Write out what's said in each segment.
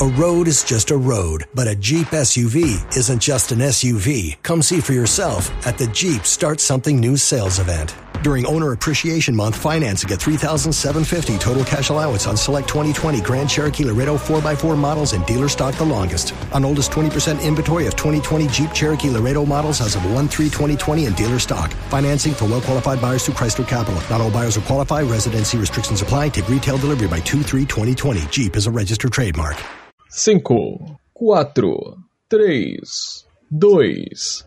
A road is just a road, but a Jeep SUV isn't just an SUV. Come see for yourself at the Jeep Start Something New sales event. During Owner Appreciation Month, financing at 3750 total cash allowance on select 2020 Grand Cherokee Laredo 4x4 models in dealer stock the longest. On oldest 20% inventory of 2020 Jeep Cherokee Laredo models as of 1-3-2020 in dealer stock. Financing for well-qualified buyers through Chrysler Capital. Not all buyers will qualify. Residency restrictions apply. Take retail delivery by 2-3-2020. Jeep is a registered trademark. 5, 4, 3, 2.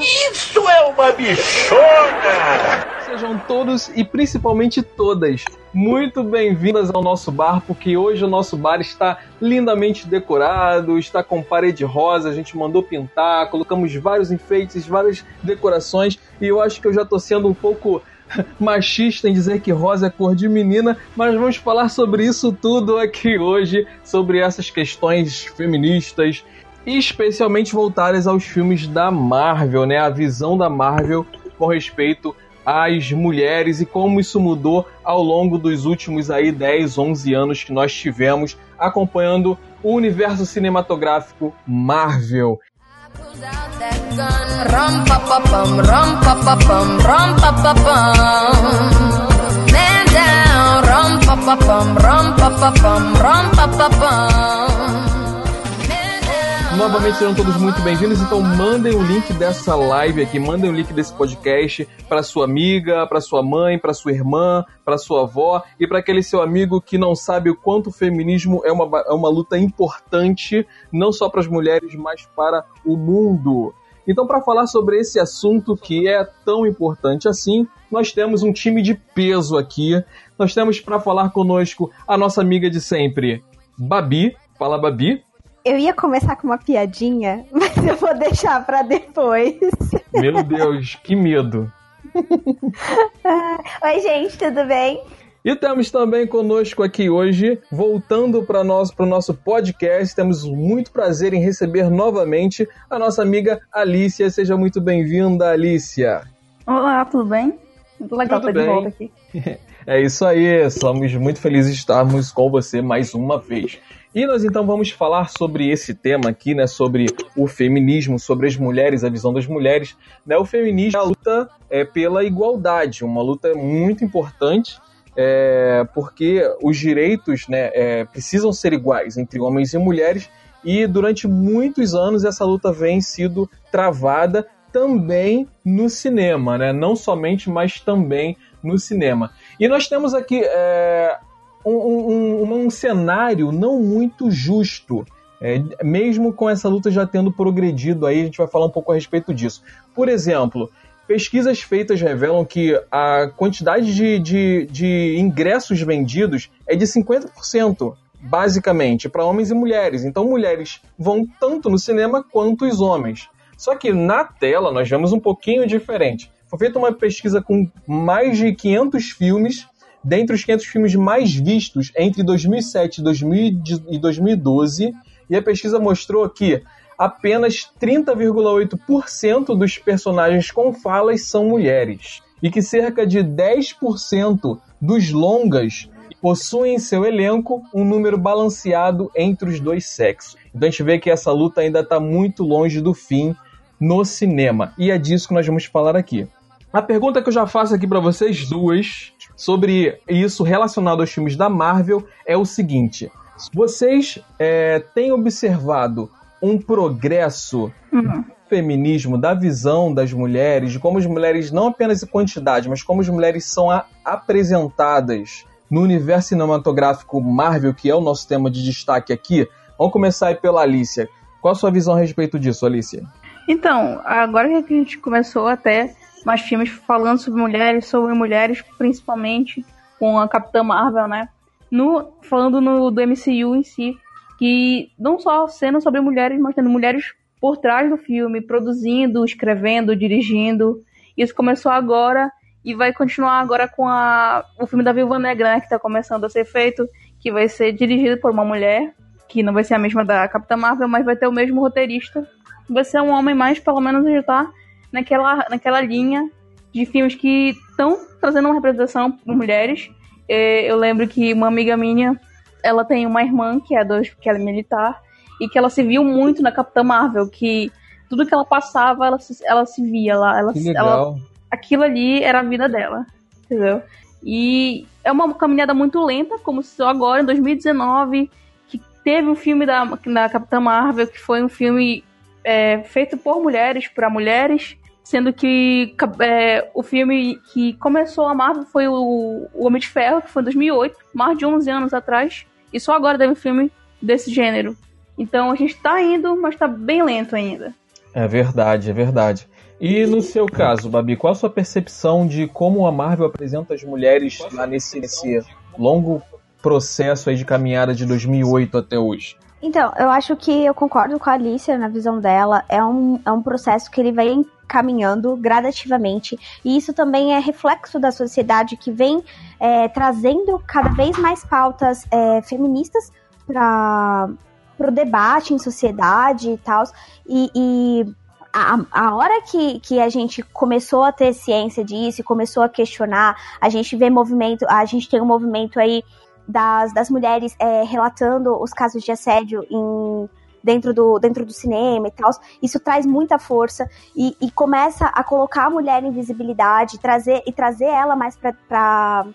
Isso é uma bichona! Sejam todos e principalmente todas muito bem-vindas ao nosso bar, porque hoje o nosso bar está lindamente decorado, está com parede rosa, a gente mandou pintar, colocamos vários enfeites, várias decorações, e eu acho que eu já estou sendo um pouco machista em dizer que rosa é cor de menina, mas vamos falar sobre isso tudo aqui hoje, sobre essas questões feministas, especialmente voltadas aos filmes da Marvel, né? A visão da Marvel com respeito às mulheres e como isso mudou ao longo dos últimos aí 10, 11 anos que nós tivemos acompanhando o universo cinematográfico Marvel. Novamente serão todos muito bem-vindos, então mandem o link dessa live aqui, mandem o link desse podcast para sua amiga, para sua mãe, para sua irmã, para sua avó e para aquele seu amigo que não sabe o quanto o feminismo é uma, é uma luta importante, não só para as mulheres, mas para o mundo. Então, para falar sobre esse assunto que é tão importante assim, nós temos um time de peso aqui. Nós temos para falar conosco a nossa amiga de sempre, Babi. Fala, Babi. Eu ia começar com uma piadinha, mas eu vou deixar para depois. Meu Deus, que medo. Oi, gente, tudo bem? E temos também conosco aqui hoje, voltando para nós para o nosso podcast, temos muito prazer em receber novamente a nossa amiga Alicia. Seja muito bem-vinda, Alicia. Olá, tudo bem? Muito legal Tudo estar de bem. volta aqui. É isso aí, somos muito felizes de estarmos com você mais uma vez. E nós então vamos falar sobre esse tema aqui, né? Sobre o feminismo, sobre as mulheres, a visão das mulheres. Né? O feminismo é a luta é, pela igualdade, uma luta muito importante, é, porque os direitos né, é, precisam ser iguais entre homens e mulheres. E durante muitos anos essa luta vem sido travada também no cinema, né? Não somente, mas também no cinema. E nós temos aqui é, um, um, um, cenário não muito justo. É, mesmo com essa luta já tendo progredido aí, a gente vai falar um pouco a respeito disso. Por exemplo, pesquisas feitas revelam que a quantidade de, de, de ingressos vendidos é de 50%, basicamente, para homens e mulheres. Então, mulheres vão tanto no cinema quanto os homens. Só que na tela nós vemos um pouquinho diferente. Foi feita uma pesquisa com mais de 500 filmes dentre os 500 filmes mais vistos entre 2007 e 2012, e a pesquisa mostrou que apenas 30,8% dos personagens com falas são mulheres, e que cerca de 10% dos longas possuem em seu elenco um número balanceado entre os dois sexos. Então a gente vê que essa luta ainda está muito longe do fim no cinema, e é disso que nós vamos falar aqui. A pergunta que eu já faço aqui para vocês duas sobre isso relacionado aos filmes da Marvel é o seguinte: vocês é, têm observado um progresso Uhum. feminismo, da visão das mulheres, de como as mulheres, não apenas em quantidade, mas como as mulheres são apresentadas no universo cinematográfico Marvel, que é o nosso tema de destaque aqui. Vamos começar aí pela Alicia. Qual a sua visão a respeito disso, Alicia? Então, agora que a gente começou até mais filmes falando sobre mulheres, sobre mulheres principalmente com a Capitã Marvel, né? No, falando no, do MCU em si, que não só sendo sobre mulheres, mas tendo mulheres por trás do filme, produzindo, escrevendo, dirigindo. Isso começou agora e vai continuar agora com a, o filme da Viúva Negra, né? Que tá começando a ser feito, que vai ser dirigido por uma mulher, que não vai ser a mesma da Capitã Marvel, mas vai ter o mesmo roteirista vai ser um homem, mas pelo menos já tá naquela, naquela linha de filmes que estão trazendo uma representação por mulheres. É, eu lembro que uma amiga minha, ela tem uma irmã que é, dois, que é militar, e que ela se viu muito na Capitã Marvel, que tudo que ela passava, ela se, ela se via lá. Ela, ela, aquilo ali era a vida dela, entendeu? E é uma caminhada muito lenta, como só agora, em 2019, que teve um filme da, da Capitã Marvel, que foi um filme é, feito por mulheres, para mulheres, sendo que é, o filme que começou a Marvel foi o, o Homem de Ferro, que foi em 2008, mais de 11 anos atrás, e só agora teve um filme desse gênero. Então a gente tá indo, mas tá bem lento ainda. É verdade, é verdade. E no seu caso, Babi, qual a sua percepção de como a Marvel apresenta as mulheres lá nesse, nesse longo processo aí de caminhada de 2008 até hoje? Então, eu acho que eu concordo com a Alicia na visão dela. É um, é um processo que ele vem caminhando gradativamente. E isso também é reflexo da sociedade que vem é, trazendo cada vez mais pautas é, feministas para o debate em sociedade e tal. E, e a, a hora que, que a gente começou a ter ciência disso começou a questionar, a gente vê movimento, a gente tem um movimento aí das, das mulheres é, relatando os casos de assédio em, dentro, do, dentro do cinema e tal. Isso traz muita força e, e começa a colocar a mulher em visibilidade trazer, e trazer ela mais para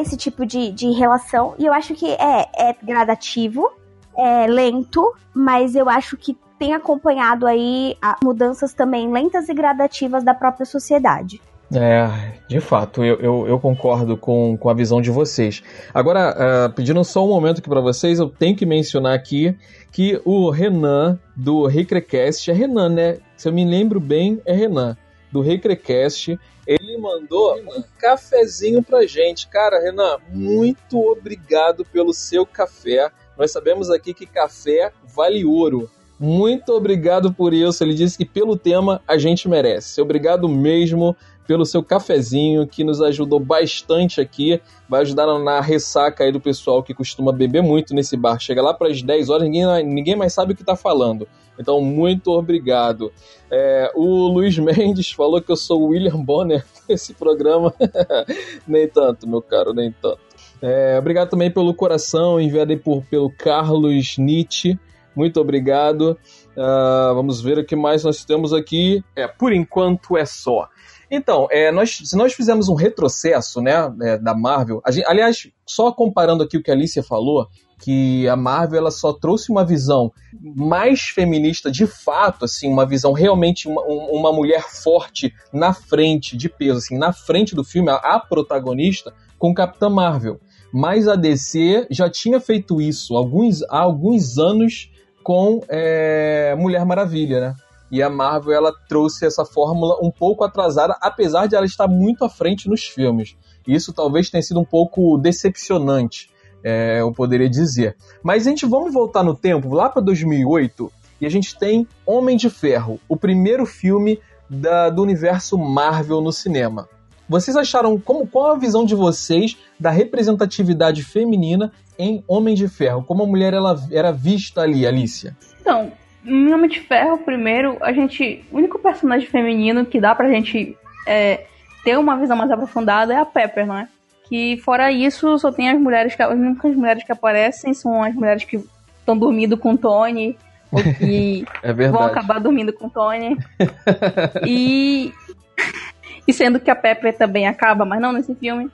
esse tipo de, de relação. E eu acho que é, é gradativo, é lento, mas eu acho que tem acompanhado aí mudanças também lentas e gradativas da própria sociedade. É, de fato, eu, eu, eu, concordo com, com a visão de vocês. Agora, uh, pedindo só um momento aqui para vocês, eu tenho que mencionar aqui que o Renan, do Recrecast, é Renan, né? Se eu me lembro bem, é Renan, do Recrecast. Ele mandou um cafezinho pra gente. Cara, Renan, muito obrigado pelo seu café. Nós sabemos aqui que café vale ouro. Muito obrigado por isso. Ele disse que pelo tema a gente merece. Obrigado mesmo pelo seu cafezinho, que nos ajudou bastante aqui. Vai ajudar na ressaca aí do pessoal que costuma beber muito nesse bar. Chega lá para as 10 horas, ninguém, ninguém mais sabe o que está falando. Então, muito obrigado. É, o Luiz Mendes falou que eu sou o William Bonner desse programa. nem tanto, meu caro, nem tanto. É, obrigado também pelo coração enviado aí por, pelo Carlos Nietzsche. Muito obrigado. Uh, vamos ver o que mais nós temos aqui. É, por enquanto é só. Então, é, nós, se nós fizermos um retrocesso né, é, da Marvel, gente, aliás, só comparando aqui o que a Alicia falou, que a Marvel ela só trouxe uma visão mais feminista de fato, assim, uma visão realmente uma, uma mulher forte na frente, de peso, assim, na frente do filme, a, a protagonista, com Capitã Marvel. Mas a DC já tinha feito isso alguns, há alguns anos com é, Mulher Maravilha, né? E a Marvel ela trouxe essa fórmula um pouco atrasada, apesar de ela estar muito à frente nos filmes. Isso talvez tenha sido um pouco decepcionante, é, eu poderia dizer. Mas a gente vamos voltar no tempo, lá para 2008, e a gente tem Homem de Ferro, o primeiro filme da, do universo Marvel no cinema. Vocês acharam como qual a visão de vocês da representatividade feminina em Homem de Ferro? Como a mulher ela era vista ali, Alicia? Então, em Homem de Ferro, primeiro, a gente. O único personagem feminino que dá pra gente é, ter uma visão mais aprofundada é a Pepper, não é? Que fora isso, só tem as mulheres que. As únicas mulheres que aparecem são as mulheres que estão dormindo com o Tony. Ou que é vão acabar dormindo com o Tony. e. E sendo que a Pepper também acaba, mas não nesse filme.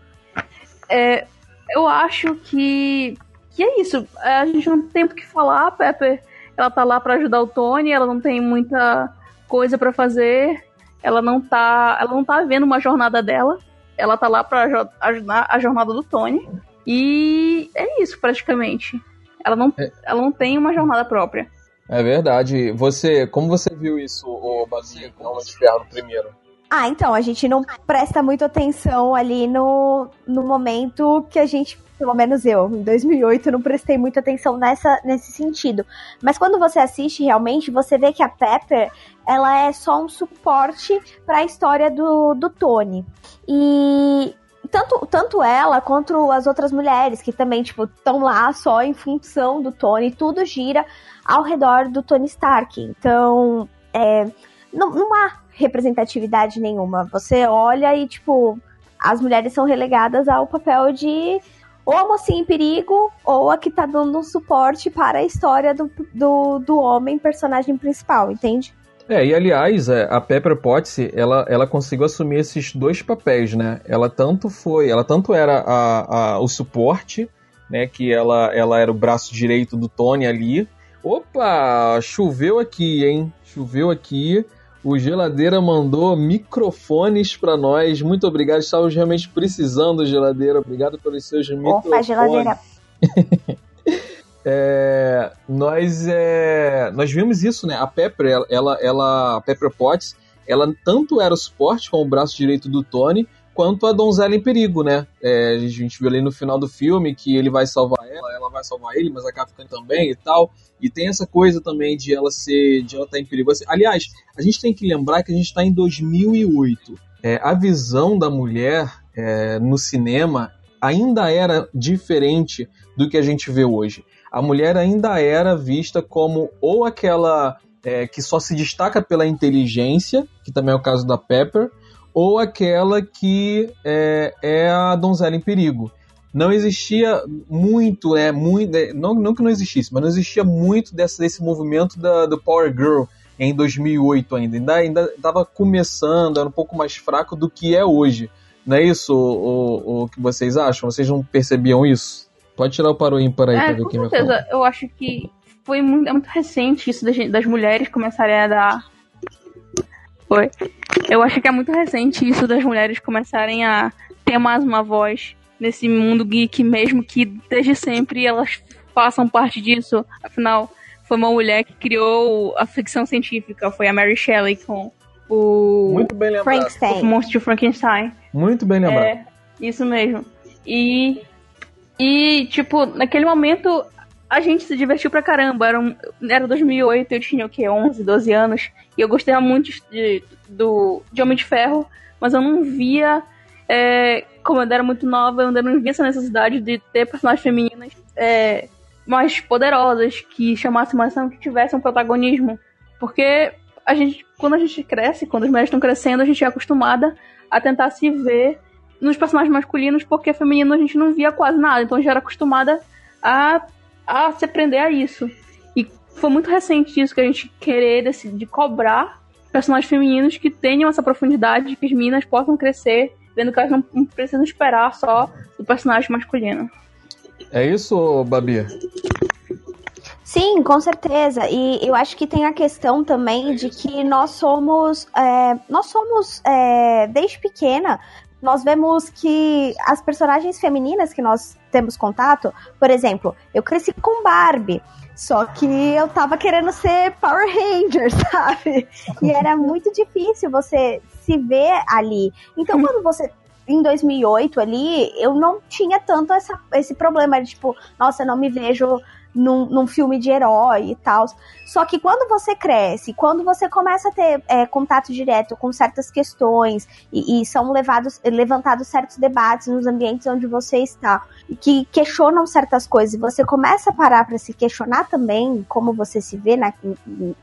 É, eu acho que. Que é isso. A gente não tem o que falar, Pepper ela tá lá para ajudar o Tony, ela não tem muita coisa para fazer, ela não tá, ela não tá vendo uma jornada dela, ela tá lá para ajudar a jornada do Tony. E é isso praticamente. Ela não, é. ela não tem uma jornada própria. É verdade. Você, como você viu isso, o Basinho com o de Ferro no primeiro? Ah, então, a gente não presta muito atenção ali no, no momento que a gente pelo menos eu, em 2008, não prestei muita atenção nessa, nesse sentido. Mas quando você assiste realmente, você vê que a Pepper, ela é só um suporte para a história do, do Tony. E tanto, tanto ela quanto as outras mulheres que também, tipo, estão lá só em função do Tony, tudo gira ao redor do Tony Stark. Então, é, não, não há representatividade nenhuma. Você olha e, tipo, as mulheres são relegadas ao papel de ou a mocinha em perigo, ou a que tá dando um suporte para a história do, do, do homem, personagem principal, entende? É, e aliás, é, a Pepper Potts, ela, ela conseguiu assumir esses dois papéis, né? Ela tanto foi, ela tanto era a, a, o suporte, né? Que ela, ela era o braço direito do Tony ali. Opa, choveu aqui, hein? Choveu aqui. O Geladeira mandou microfones para nós. Muito obrigado. Estávamos realmente precisando, Geladeira. Obrigado pelos seus microfones. Opa, Geladeira. é, nós, é, nós vimos isso, né? A Pepper, ela, ela, a Pepper Potts, ela tanto era o suporte com o braço direito do Tony, quanto a donzela em perigo, né? É, a gente viu ali no final do filme que ele vai salvar ela, ela vai salvar ele, mas acaba ficando também e tal. E tem essa coisa também de ela ser, de ela estar tá em perigo. Assim, aliás, a gente tem que lembrar que a gente está em 2008. É, a visão da mulher é, no cinema ainda era diferente do que a gente vê hoje. A mulher ainda era vista como ou aquela é, que só se destaca pela inteligência, que também é o caso da Pepper, ou aquela que é, é a donzela em perigo não existia muito, é muito, é, não, não que não existisse, mas não existia muito desse, desse movimento da, do Power Girl em 2008 ainda. Ainda ainda estava começando, era um pouco mais fraco do que é hoje. Não é isso o, o, o que vocês acham? Vocês não percebiam isso? Pode tirar o paro ímpar aí é, pra ver quem certeza. vai falar. Eu acho que foi muito, é muito recente isso das, das mulheres começarem a dar. Foi. Eu acho que é muito recente isso das mulheres começarem a ter mais uma voz nesse mundo geek, mesmo que desde sempre elas façam parte disso. Afinal, foi uma mulher que criou a ficção científica, foi a Mary Shelley com o Muito bem lembrado. Frankenstein. O monstro de Frankenstein. Muito bem lembrado. É, isso mesmo. E e tipo, naquele momento a gente se divertiu pra caramba. Era, um, era 2008, eu tinha o quê? 11, 12 anos. E eu gostei muito de, do, de Homem de Ferro, mas eu não via é, como eu era muito nova, eu ainda não via essa necessidade de ter personagens femininas é, mais poderosas, que chamassem mais atenção, que tivessem um protagonismo. Porque a gente, quando a gente cresce, quando as mulheres estão crescendo, a gente é acostumada a tentar se ver nos personagens masculinos, porque feminino a gente não via quase nada, então já era acostumada a, a se prender a isso. E foi muito recente isso que a gente querer decidir cobrar personagens femininos que tenham essa profundidade, que as meninas possam crescer vendo que elas não, não precisam esperar só do personagem masculino. É isso, Babi? Sim, com certeza. E eu acho que tem a questão também de que nós somos. É, nós somos, é, desde pequena, nós vemos que as personagens femininas que nós temos contato, por exemplo, eu cresci com Barbie. Só que eu tava querendo ser Power Ranger, sabe? E era muito difícil você se ver ali. Então, quando você em 2008 ali, eu não tinha tanto essa, esse problema de tipo, nossa, não me vejo num, num filme de herói e tal. Só que quando você cresce, quando você começa a ter é, contato direto com certas questões e, e, são levados, levantados certos debates nos ambientes onde você está, que questionam certas coisas, e você começa a parar para se questionar também como você se vê na,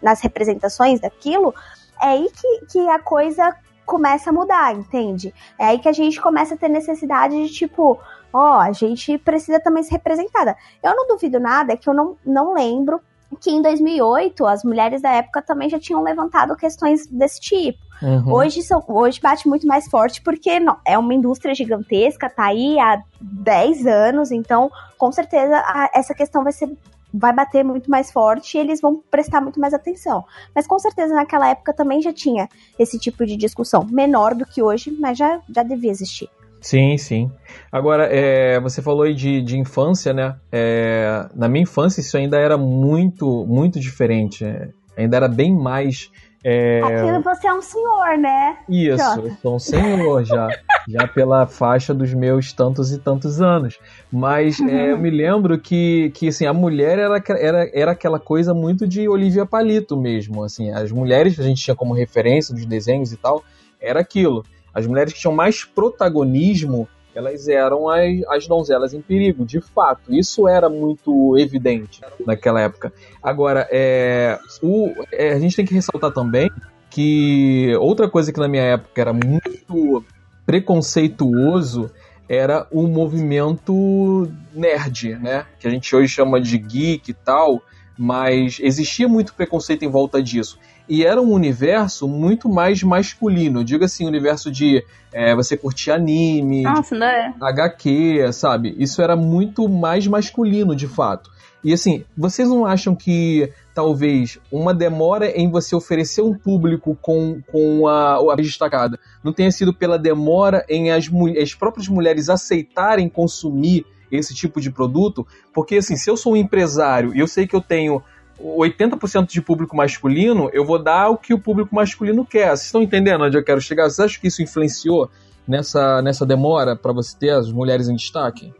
nas representações daquilo, é aí que, que a coisa começa a mudar, entende? É aí que a gente começa a ter necessidade de, tipo, ó, a gente precisa também ser representada. Eu não duvido nada, é que eu não, não lembro que em 2008 as mulheres da época também já tinham levantado questões desse tipo. Uhum. Hoje, hoje bate muito mais forte porque não, é uma indústria gigantesca, tá aí há 10 anos, então com certeza a, essa questão vai ser vai bater muito mais forte e eles vão prestar muito mais atenção. Mas com certeza naquela época também já tinha esse tipo de discussão, menor do que hoje, mas já, já devia existir. Sim, sim. Agora, é, você falou aí de, de infância, né? É, na minha infância isso ainda era muito, muito diferente. É, ainda era bem mais é... Aquilo você é um senhor, né? Isso, eu sou um senhor já, já pela faixa dos meus tantos e tantos anos. Mas uhum. é, eu me lembro que, que assim, a mulher era, era, era aquela coisa muito de Olivia Palito mesmo. Assim, as mulheres que a gente tinha como referência dos desenhos e tal, era aquilo. As mulheres que tinham mais protagonismo elas eram as, as donzelas em perigo, de fato. Isso era muito evidente naquela época. Agora, é, o, é, a gente tem que ressaltar também que outra coisa que na minha época era muito preconceituoso era o movimento nerd, né? Que a gente hoje chama de geek e tal, mas existia muito preconceito em volta disso. E era um universo muito mais masculino. Diga assim, universo de é, você curtir anime, Nossa, né? HQ, sabe? Isso era muito mais masculino, de fato. E assim, vocês não acham que talvez uma demora em você oferecer um público com, com a, a destacada não tenha sido pela demora em as, as próprias mulheres aceitarem consumir esse tipo de produto? Porque assim, se eu sou um empresário e eu sei que eu tenho 80% de público masculino, eu vou dar o que o público masculino quer. Vocês estão entendendo onde eu quero chegar? Vocês acham que isso influenciou nessa, nessa demora para você ter as mulheres em destaque?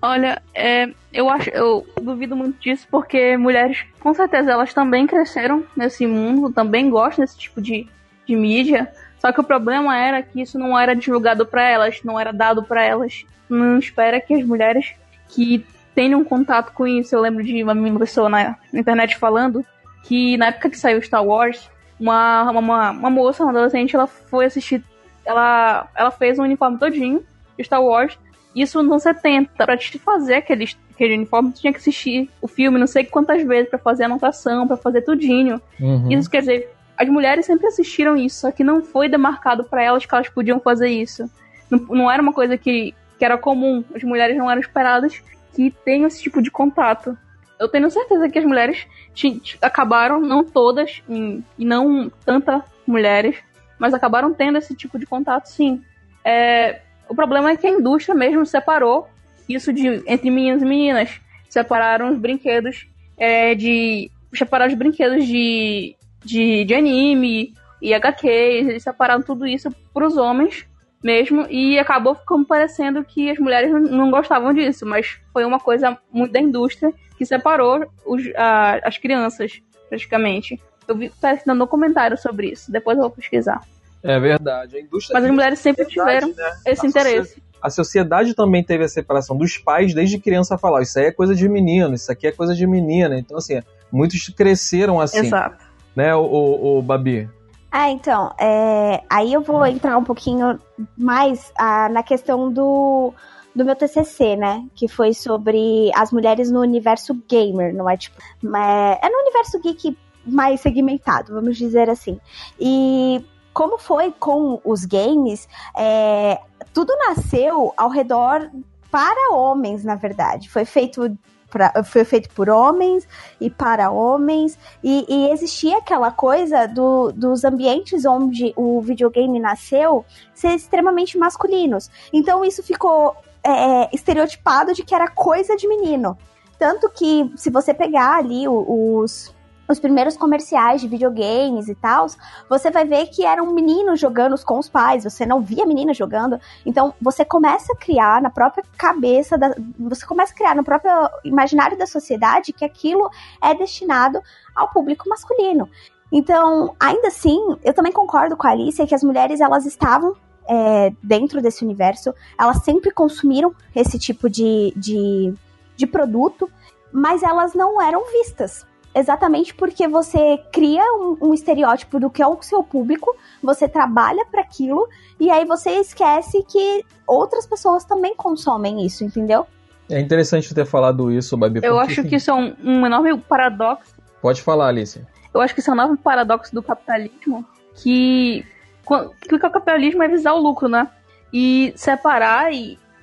Olha, é, eu acho, eu duvido muito disso porque mulheres, com certeza, elas também cresceram nesse mundo, também gostam desse tipo de, de mídia. Só que o problema era que isso não era divulgado para elas, não era dado para elas. Não espera que as mulheres que tenham contato com isso. Eu lembro de uma pessoa na internet falando que na época que saiu Star Wars, uma, uma, uma moça, uma adolescente, ela foi assistir. Ela, ela fez um uniforme todinho de Star Wars isso nos 70. Pra te fazer aquele, aquele uniforme, tu tinha que assistir o filme não sei quantas vezes para fazer anotação, para fazer tudinho. Uhum. Isso quer dizer, as mulheres sempre assistiram isso, só que não foi demarcado para elas que elas podiam fazer isso. Não, não era uma coisa que, que era comum. As mulheres não eram esperadas que tenham esse tipo de contato. Eu tenho certeza que as mulheres acabaram, não todas, e, não tantas mulheres, mas acabaram tendo esse tipo de contato, sim. É, o problema é que a indústria mesmo separou isso de entre meninos e meninas. Separaram os brinquedos é, de. Separaram os brinquedos de, de, de anime e HQs, eles separaram tudo isso para os homens mesmo, e acabou ficando parecendo que as mulheres não gostavam disso, mas foi uma coisa muito da indústria que separou os, a, as crianças, praticamente. Eu vi tá dando um comentário sobre isso, depois eu vou pesquisar. É verdade. A indústria Mas as mulheres sempre tiveram né? esse a interesse. A sociedade também teve a separação dos pais desde criança a falar, isso aí é coisa de menino, isso aqui é coisa de menina. Então, assim, muitos cresceram assim. Exato. Né, o, o, o Babi? Ah, então, é, aí eu vou entrar um pouquinho mais ah, na questão do, do meu TCC, né? Que foi sobre as mulheres no universo gamer, não é tipo. É, é no universo geek mais segmentado, vamos dizer assim. E como foi com os games, é, tudo nasceu ao redor para homens, na verdade. Foi feito Pra, foi feito por homens e para homens, e, e existia aquela coisa do, dos ambientes onde o videogame nasceu ser extremamente masculinos. Então isso ficou é, estereotipado de que era coisa de menino. Tanto que, se você pegar ali os, os primeiros comerciais de videogames e tal, você vai ver que eram meninos jogando com os pais, você não via meninas jogando. Então, você começa a criar na própria cabeça, da, você começa a criar no próprio imaginário da sociedade que aquilo é destinado ao público masculino. Então, ainda assim, eu também concordo com a Alicia que as mulheres elas estavam é, dentro desse universo, elas sempre consumiram esse tipo de, de, de produto, mas elas não eram vistas exatamente porque você cria um, um, estereótipo do que é o seu público, você trabalha para aquilo e aí você esquece que outras pessoas também consomem isso, entendeu? É interessante ter falado isso, Babi. Eu acho que isso é um, um enorme paradoxo. Pode falar, Alice. Eu acho que isso é um enorme paradoxo do capitalismo que, que o capitalismo é visar o lucro, né? E separar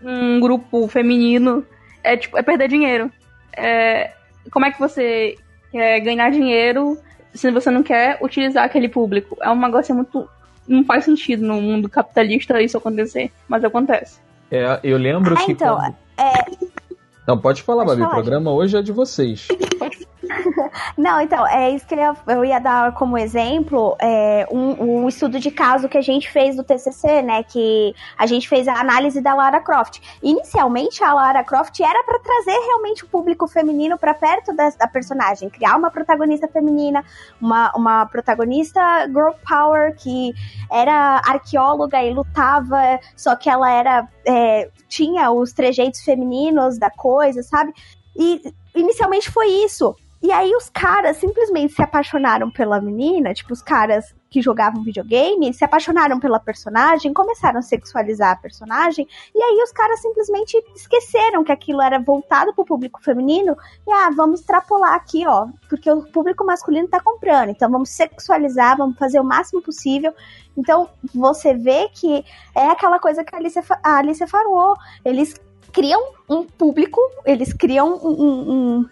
um grupo feminino é, tipo, é perder dinheiro. É, como é que você quer ganhar dinheiro se você não quer utilizar aquele público. É um negócio muito. Não faz sentido no mundo capitalista isso acontecer, mas acontece. É, eu lembro ah, que. Então, quando... é... Não, pode falar, pode Babi. Falar. O programa hoje é de vocês. Pode Não, então, é isso que eu ia, dar como exemplo é, um, um, estudo de caso que a gente fez do TCC, né? Que a gente fez a análise da Lara Croft. Inicialmente, a Lara Croft era para trazer realmente o público feminino para perto da, da, personagem, criar uma protagonista feminina, uma, uma protagonista girl power que era arqueóloga e lutava, só que ela era. É, tinha os trejeitos femininos da coisa, sabe? E inicialmente foi isso. E aí os caras simplesmente se apaixonaram pela menina, tipo, os caras que jogavam videogame se apaixonaram pela personagem, começaram a sexualizar a personagem, e aí os caras simplesmente esqueceram que aquilo era voltado pro público feminino, e ah, vamos extrapolar aqui, ó, porque o público masculino tá comprando, então vamos sexualizar, vamos fazer o máximo possível. Então você vê que é aquela coisa que a Alice, a Alice falou, eles criam um público, eles criam um, um, um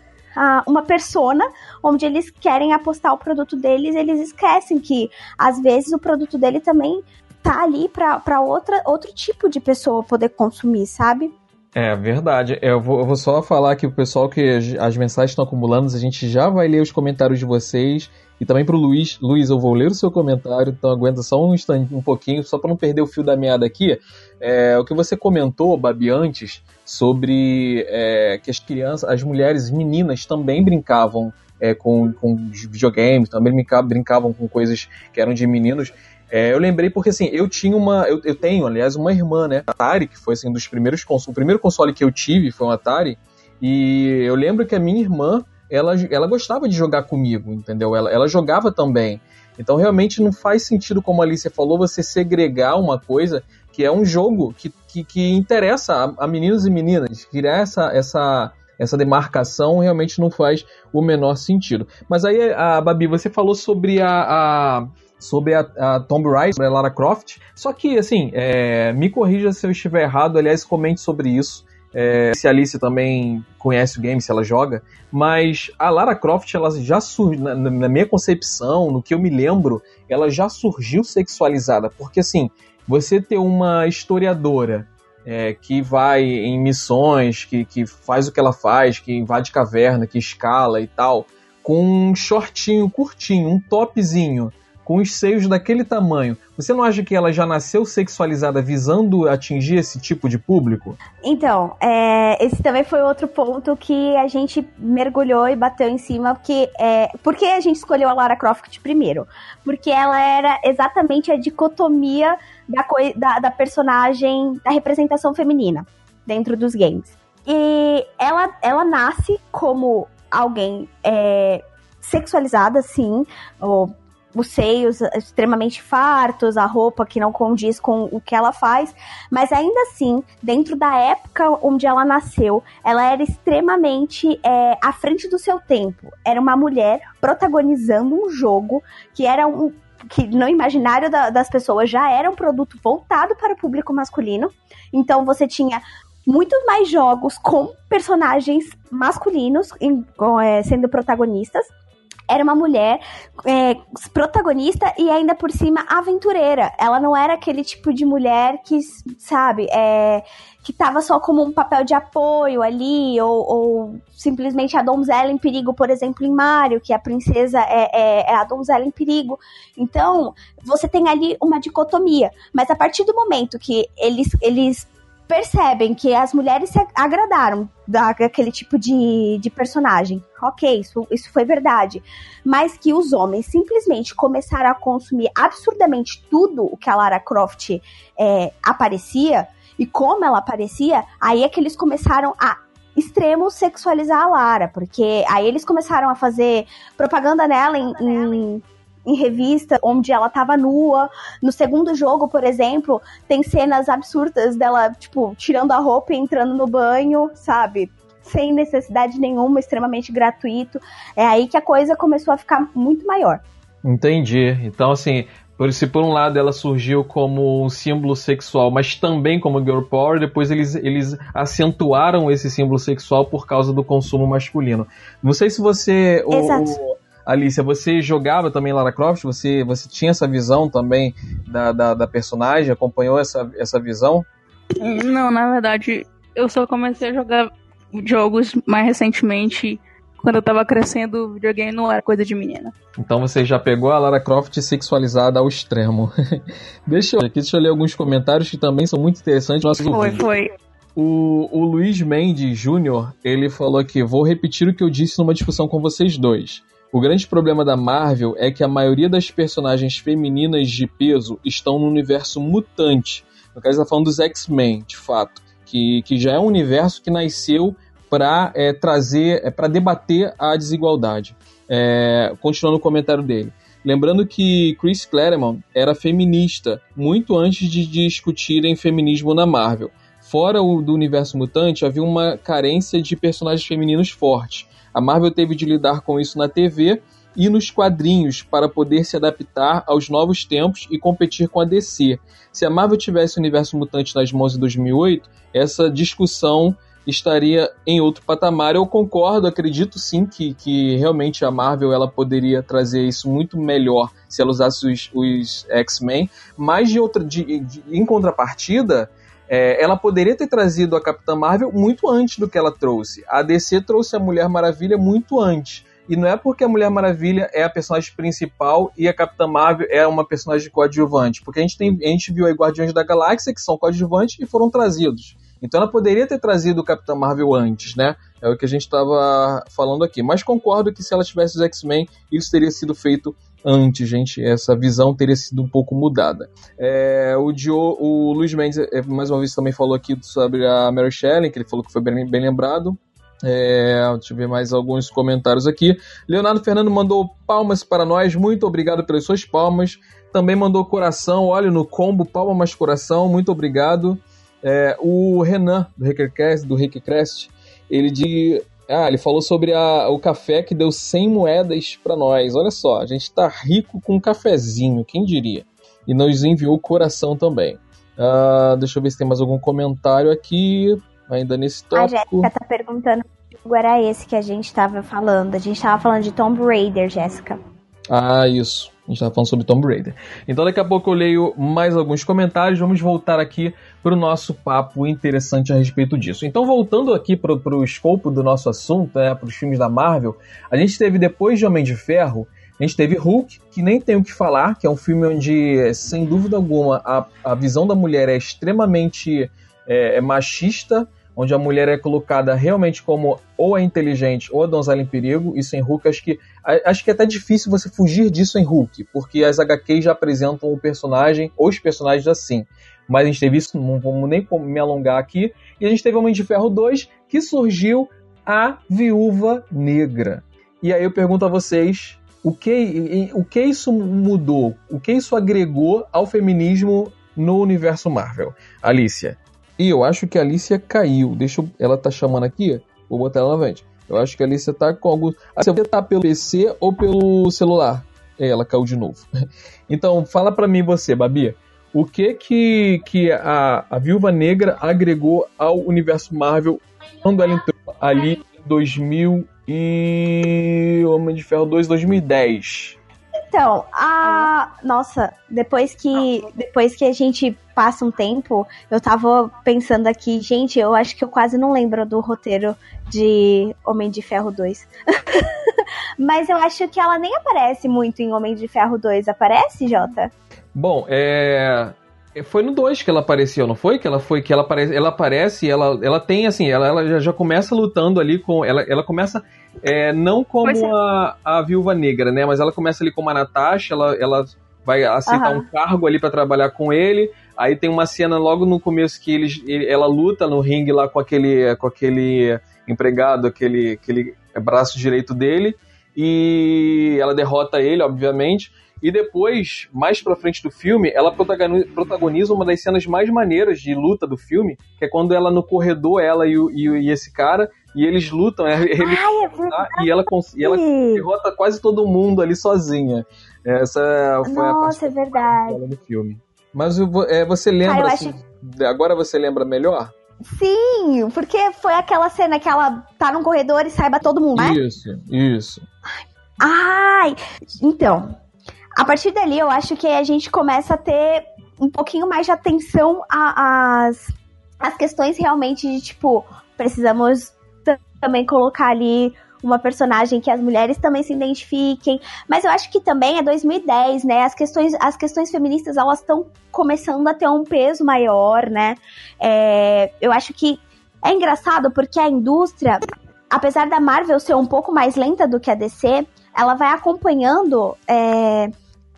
uma persona onde eles querem apostar o produto deles, eles esquecem que às vezes o produto dele também tá ali para outro tipo de pessoa poder consumir, sabe? É verdade. Eu vou, eu vou só falar aqui pro pessoal que as, as mensagens estão acumulando, a gente já vai ler os comentários de vocês. E também pro Luiz, Luiz, eu vou ler o seu comentário, então aguenta só um instante, um pouquinho, só para não perder o fio da meada aqui. É, o que você comentou, Babi, antes, sobre é, que as crianças, as mulheres, meninas também brincavam é, com, com videogames, também brincavam com coisas que eram de meninos. É, eu lembrei porque assim, eu tinha uma. Eu, eu, tenho, aliás, uma irmã, né? Atari, que foi assim, um dos primeiros consoles. O primeiro console que eu tive foi um Atari. E eu lembro que a minha irmã, ela, ela gostava de jogar comigo, entendeu? Ela, ela jogava também. Então realmente não faz sentido, como a Alice falou, você segregar uma coisa que é um jogo que, que, que interessa a, a meninos e meninas. Criar essa, essa, essa demarcação realmente não faz o menor sentido. Mas aí, a Babi, você falou sobre a, a sobre a, a Tomb Raider, sobre a Lara Croft. Só que, assim, é, me corrija se eu estiver errado, aliás, comente sobre isso. É, se a Alice também conhece o game, se ela joga, mas a Lara Croft, ela já surgiu, na, na, minha concepção, no que eu me lembro, ela já surgiu sexualizada, porque assim, você ter uma historiadora é, que vai em missões, que, que faz o que ela faz, que invade caverna, que escala e tal, com um shortinho curtinho, um topzinho, com os seios daquele tamanho, você não acha que ela já nasceu sexualizada visando atingir esse tipo de público? Então, é, esse também foi outro ponto que a gente mergulhou e bateu em cima, porque é, por que a gente escolheu a Lara Croft primeiro? Porque ela era exatamente a dicotomia da, da, da personagem, da representação feminina dentro dos games. E ela, ela nasce como alguém é, sexualizada, sim, ou os seios extremamente fartos, a roupa que não condiz com o que ela faz, mas ainda assim, dentro da época onde ela nasceu, ela era extremamente é, à frente do seu tempo. Era uma mulher protagonizando um jogo que era um que no imaginário da, das pessoas já era um produto voltado para o público masculino. Então você tinha muitos mais jogos com personagens masculinos em, é, sendo protagonistas era uma mulher é, protagonista e ainda por cima aventureira. Ela não era aquele tipo de mulher que, sabe, é, que tava só como um papel de apoio ali, ou, ou, simplesmente a donzela em perigo, por exemplo, em Mario, que a princesa é, é, é a donzela em perigo. Então, você tem ali uma dicotomia. Mas a partir do momento que eles, eles percebem que as mulheres se agradaram daquele tipo de, de personagem. Ok, isso, isso foi verdade. Mas que os homens simplesmente começaram a consumir absurdamente tudo o que a Lara Croft é, aparecia e como ela aparecia, aí é que eles começaram a extremo sexualizar a Lara, porque aí eles começaram a fazer propaganda nela em, em em revista onde ela tava nua. No segundo jogo, por exemplo, tem cenas absurdas dela, tipo, tirando a roupa e entrando no banho, sabe? Sem necessidade nenhuma, extremamente gratuito. É aí que a coisa começou a ficar muito maior. Entendi. Então, assim, por, se por um lado ela surgiu como um símbolo sexual, mas também como girl power, depois eles, eles acentuaram esse símbolo sexual por causa do consumo masculino. Não sei se você. Exato. O, Alicia, você jogava também Lara Croft? Você, você tinha essa visão também da, da, da personagem? Acompanhou essa, essa visão? Não, na verdade, eu só comecei a jogar jogos mais recentemente. Quando eu tava crescendo, o videogame não era coisa de menina. Então você já pegou a Lara Croft sexualizada ao extremo. deixa, eu, aqui, deixa eu ler alguns comentários que também são muito interessantes. Nossos foi, ouvintes. foi. O, o Luiz Mendes Júnior, ele falou aqui, vou repetir o que eu disse numa discussão com vocês dois. O grande problema da Marvel é que a maioria das personagens femininas de peso estão no universo mutante. No caso, está falando dos X-Men, de fato. Que, que já é um universo que nasceu para é, trazer, é, para debater a desigualdade. É, continuando o comentário dele. Lembrando que Chris Claremont era feminista muito antes de discutirem feminismo na Marvel. Fora o do universo mutante, havia uma carência de personagens femininos fortes. A Marvel teve de lidar com isso na TV e nos quadrinhos para poder se adaptar aos novos tempos e competir com a DC. Se a Marvel tivesse o universo mutante nas mãos em 2008, essa discussão estaria em outro patamar. Eu concordo, acredito sim que, que realmente a Marvel ela poderia trazer isso muito melhor se ela usasse os, os X-Men, mas de outra, de, de, em contrapartida, é, ela poderia ter trazido a Capitã Marvel muito antes do que ela trouxe. A DC trouxe a Mulher Maravilha muito antes. E não é porque a Mulher Maravilha é a personagem principal e a Capitã Marvel é uma personagem coadjuvante. Porque a gente, tem, a gente viu aí Guardiões da Galáxia, que são coadjuvantes e foram trazidos. Então ela poderia ter trazido o Capitão Marvel antes, né? É o que a gente estava falando aqui. Mas concordo que se ela tivesse os X-Men, isso teria sido feito antes, gente. Essa visão teria sido um pouco mudada. É, o, Dio, o Luiz Mendes, é, mais uma vez, também falou aqui sobre a Mary Shelley, que ele falou que foi bem, bem lembrado. É, deixa eu ver mais alguns comentários aqui. Leonardo Fernando mandou palmas para nós. Muito obrigado pelas suas palmas. Também mandou coração. Olha no combo, palma mais coração. Muito obrigado. É, o Renan, do Hackercast, do Hackercast, ele de, ah, ele falou sobre a, o café que deu 100 moedas para nós. Olha só, a gente tá rico com um cafezinho, quem diria? E nos enviou o coração também. Uh, deixa eu ver se tem mais algum comentário aqui, ainda nesse tópico. A Jéssica tá perguntando que jogo era esse que a gente tava falando. A gente tava falando de Tomb Raider, Jéssica. Ah, isso. A gente estava falando sobre Tomb Raider. Então daqui a pouco eu leio mais alguns comentários. Vamos voltar aqui para o nosso papo interessante a respeito disso. Então, voltando aqui para o escopo do nosso assunto, né, para os filmes da Marvel, a gente teve depois de Homem de Ferro, a gente teve Hulk, que nem tem o que falar, que é um filme onde, sem dúvida alguma, a, a visão da mulher é extremamente é, é machista onde a mulher é colocada realmente como ou a inteligente ou a donzela em perigo. Isso em Hulk, acho que acho que é até difícil você fugir disso em Hulk, porque as HQs já apresentam o personagem, ou os personagens assim. Mas a gente teve isso, não vamos nem me alongar aqui. E a gente teve Homem de Ferro 2, que surgiu a Viúva Negra. E aí eu pergunto a vocês, o que, o que isso mudou? O que isso agregou ao feminismo no universo Marvel? Alicia. E eu acho que a Alicia caiu. Deixa eu, ela tá chamando aqui. Vou botar ela novamente. Eu acho que a Alicia tá com algum. Ah, você tá pelo PC ou pelo celular? É, ela caiu de novo. Então, fala para mim você, Babi. O que que, que a, a Viúva Negra agregou ao universo Marvel quando ela entrou ali em 2000 e Homem de Ferro 2 2010? Então, a. Nossa, depois que, depois que a gente passa um tempo, eu tava pensando aqui, gente, eu acho que eu quase não lembro do roteiro de Homem de Ferro 2. Mas eu acho que ela nem aparece muito em Homem de Ferro 2. Aparece, Jota? Bom, é. Foi no 2 que ela apareceu, não foi? Que ela foi que ela aparece, ela aparece, ela, ela tem assim, ela, ela já, já começa lutando ali com ela, ela começa é, não como é. a, a Viúva Negra, né? Mas ela começa ali como a Natasha, ela, ela vai aceitar uhum. um cargo ali para trabalhar com ele. Aí tem uma cena logo no começo que eles, ele, ela luta no ringue lá com aquele, com aquele empregado, aquele, aquele braço direito dele. E ela derrota ele, obviamente. E depois, mais pra frente do filme, ela protagoniza uma das cenas mais maneiras de luta do filme, que é quando ela no corredor, ela e, o, e, e esse cara, e eles lutam, é, ele, Ai, é e ela, e ela derrota quase todo mundo ali sozinha. Essa foi Nossa, a é verdade. do filme. Mas é, você lembra, ah, assim, acho... agora você lembra melhor? Sim, porque foi aquela cena que ela tá num corredor e saiba todo mundo, né? Isso, isso. Ai, então, a partir dali eu acho que a gente começa a ter um pouquinho mais de atenção às, às questões realmente de tipo, precisamos também colocar ali uma personagem que as mulheres também se identifiquem. Mas eu acho que também é 2010, né? As questões, as questões feministas elas estão começando a ter um peso maior, né? É, eu acho que é engraçado porque a indústria, apesar da Marvel ser um pouco mais lenta do que a DC, ela vai acompanhando. É,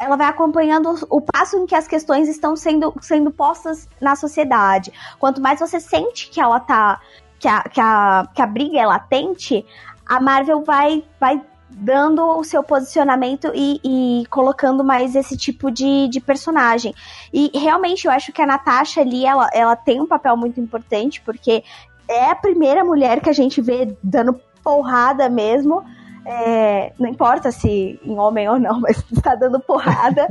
ela vai acompanhando o passo em que as questões estão sendo, sendo postas na sociedade. Quanto mais você sente que ela tá que a, que a, que a briga é latente, a Marvel vai, vai dando o seu posicionamento e, e, colocando mais esse tipo de, de personagem. E realmente eu acho que a Natasha ali, ela, ela tem um papel muito importante, porque é a primeira mulher que a gente vê dando porrada mesmo. É, não importa se em homem ou não, mas está dando porrada.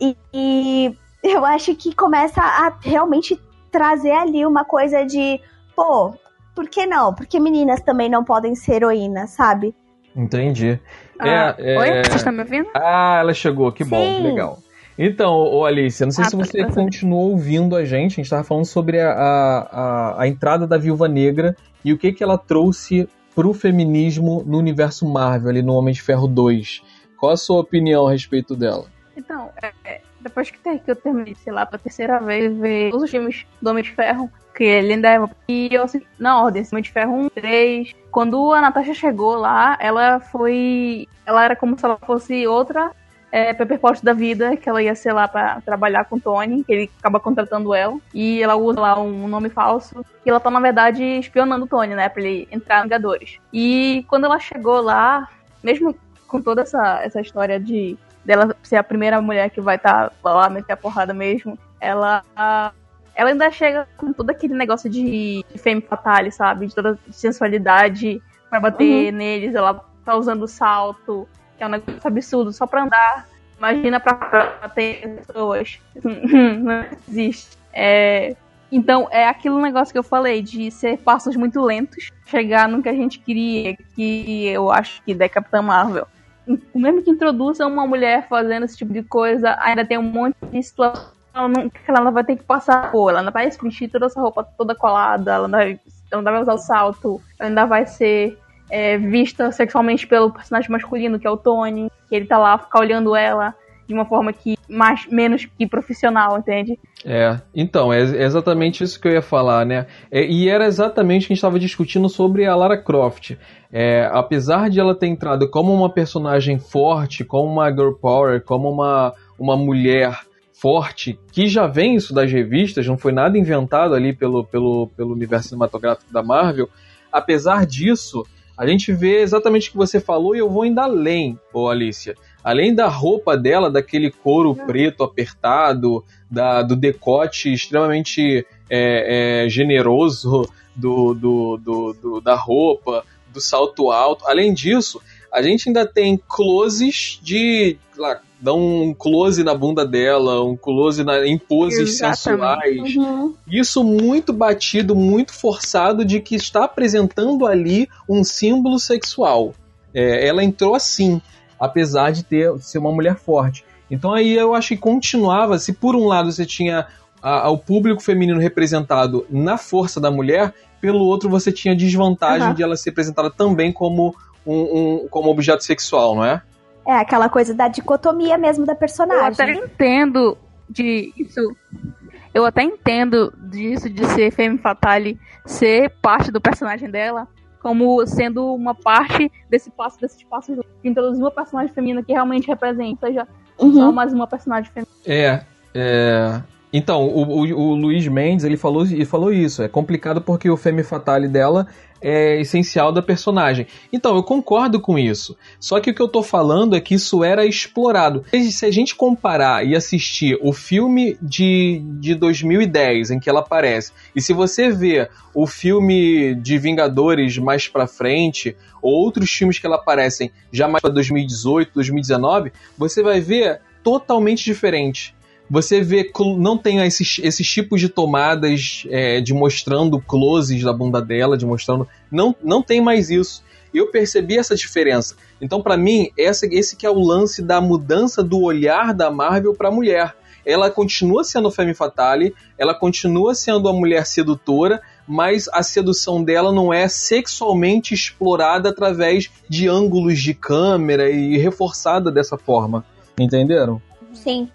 e, e eu acho que começa a realmente trazer ali uma coisa de, pô, por que não? Porque meninas também não podem ser heroínas, sabe? Entendi. Ah, é, oi? É... Você está me ouvindo? Ah, ela chegou, que Sim. bom, legal. Então, ô Alice, não sei ah, se você continuou ouvindo a gente, a gente estava falando sobre a, a, a, entrada da Viúva Negra e o que, que ela trouxe pro feminismo no universo Marvel, ali no Homem de Ferro 2. Qual a sua opinião a respeito dela? Então, é, é depois que, que eu terminei, sei lá, pela terceira vez, ver todos os filmes do Homem de Ferro, que ele ainda é. E eu, assim, na ordem, Homem de Ferro 1, 3. Quando a Natasha chegou lá, ela foi. Ela era como se ela fosse outra é, Pepper Potts da vida, que ela ia, sei lá, pra trabalhar com o Tony, que ele acaba contratando ela. E ela usa lá um nome falso. E ela tá, na verdade, espionando o Tony, né? Pra ele entrar em Vingadores. E quando ela chegou lá, mesmo com toda essa, essa história de dela ser a primeira mulher que vai estar tá lá meter a porrada mesmo, ela ela ainda chega com todo aquele negócio de femme fatale, sabe? De toda sensualidade para bater uhum. neles, ela tá usando salto, que é um negócio absurdo, só pra andar. Imagina pra bater pessoas. Não existe. É... Então, é aquele negócio que eu falei, de ser passos muito lentos, chegar no que a gente queria, que eu acho que da Capitã Marvel mesmo que introduza uma mulher fazendo esse tipo de coisa, ainda tem um monte de situação que ela vai ter que passar por. Ela ainda vai vestir toda essa roupa toda colada, ela ainda vai, ela vai usar o salto, ela ainda vai ser é, vista sexualmente pelo personagem masculino, que é o Tony, que ele tá lá, ficar olhando ela de uma forma que mais menos que profissional, entende? É, então, é exatamente isso que eu ia falar, né? É, e era exatamente o que a gente estava discutindo sobre a Lara Croft. É, apesar de ela ter entrado como uma personagem forte, como uma girl power, como uma, uma mulher forte, que já vem isso das revistas, não foi nada inventado ali pelo, pelo, pelo universo cinematográfico da Marvel, apesar disso, a gente vê exatamente o que você falou e eu vou ainda além, ô Alicia além da roupa dela, daquele couro preto apertado, da, do decote extremamente é, é, generoso do, do, do, do, da roupa, do salto alto. Além disso, a gente ainda tem closes de. Lá, dá um close na bunda dela, um close na, em poses Exatamente. sensuais. Uhum. Isso muito batido, muito forçado de que está apresentando ali um símbolo sexual. É, ela entrou assim apesar de ter ser uma mulher forte. Então aí eu acho que continuava, se por um lado você tinha a, público feminino representado na força da mulher, pelo outro você tinha a desvantagem uhum. de ela ser apresentada também como um, um, como objeto sexual, não é? É aquela coisa da dicotomia mesmo da personagem. Eu até entendo de isso. Eu até entendo disso de ser Femme Fatale ser parte do personagem dela, como sendo uma parte desse passo, desse espaço de introduzir uma personagem feminina que realmente representa, seja uhum. só mais uma personagem feminina. É, é. Então, o, o, o Luiz Mendes, ele falou, ele falou isso. É complicado porque o Femme Fatale dela é essencial da personagem. Então, eu concordo com isso. Só que o que eu tô falando é que isso era explorado. Se a gente comparar e assistir o filme de, de 2010 em que ela aparece, e se você vê o filme de Vingadores mais pra frente, ou outros filmes que ela aparecem já mais para 2018, 2019, você vai ver totalmente diferente você vê, não tem esses, esses tipos de tomadas é, de mostrando closes da bunda dela, de mostrando. Não, não tem mais isso. Eu percebi essa diferença. Então, para mim, essa, esse que é o lance da mudança do olhar da Marvel para a mulher. Ela continua sendo Femme Fatale, ela continua sendo a mulher sedutora, mas a sedução dela não é sexualmente explorada através de ângulos de câmera e reforçada dessa forma. Entenderam? Sim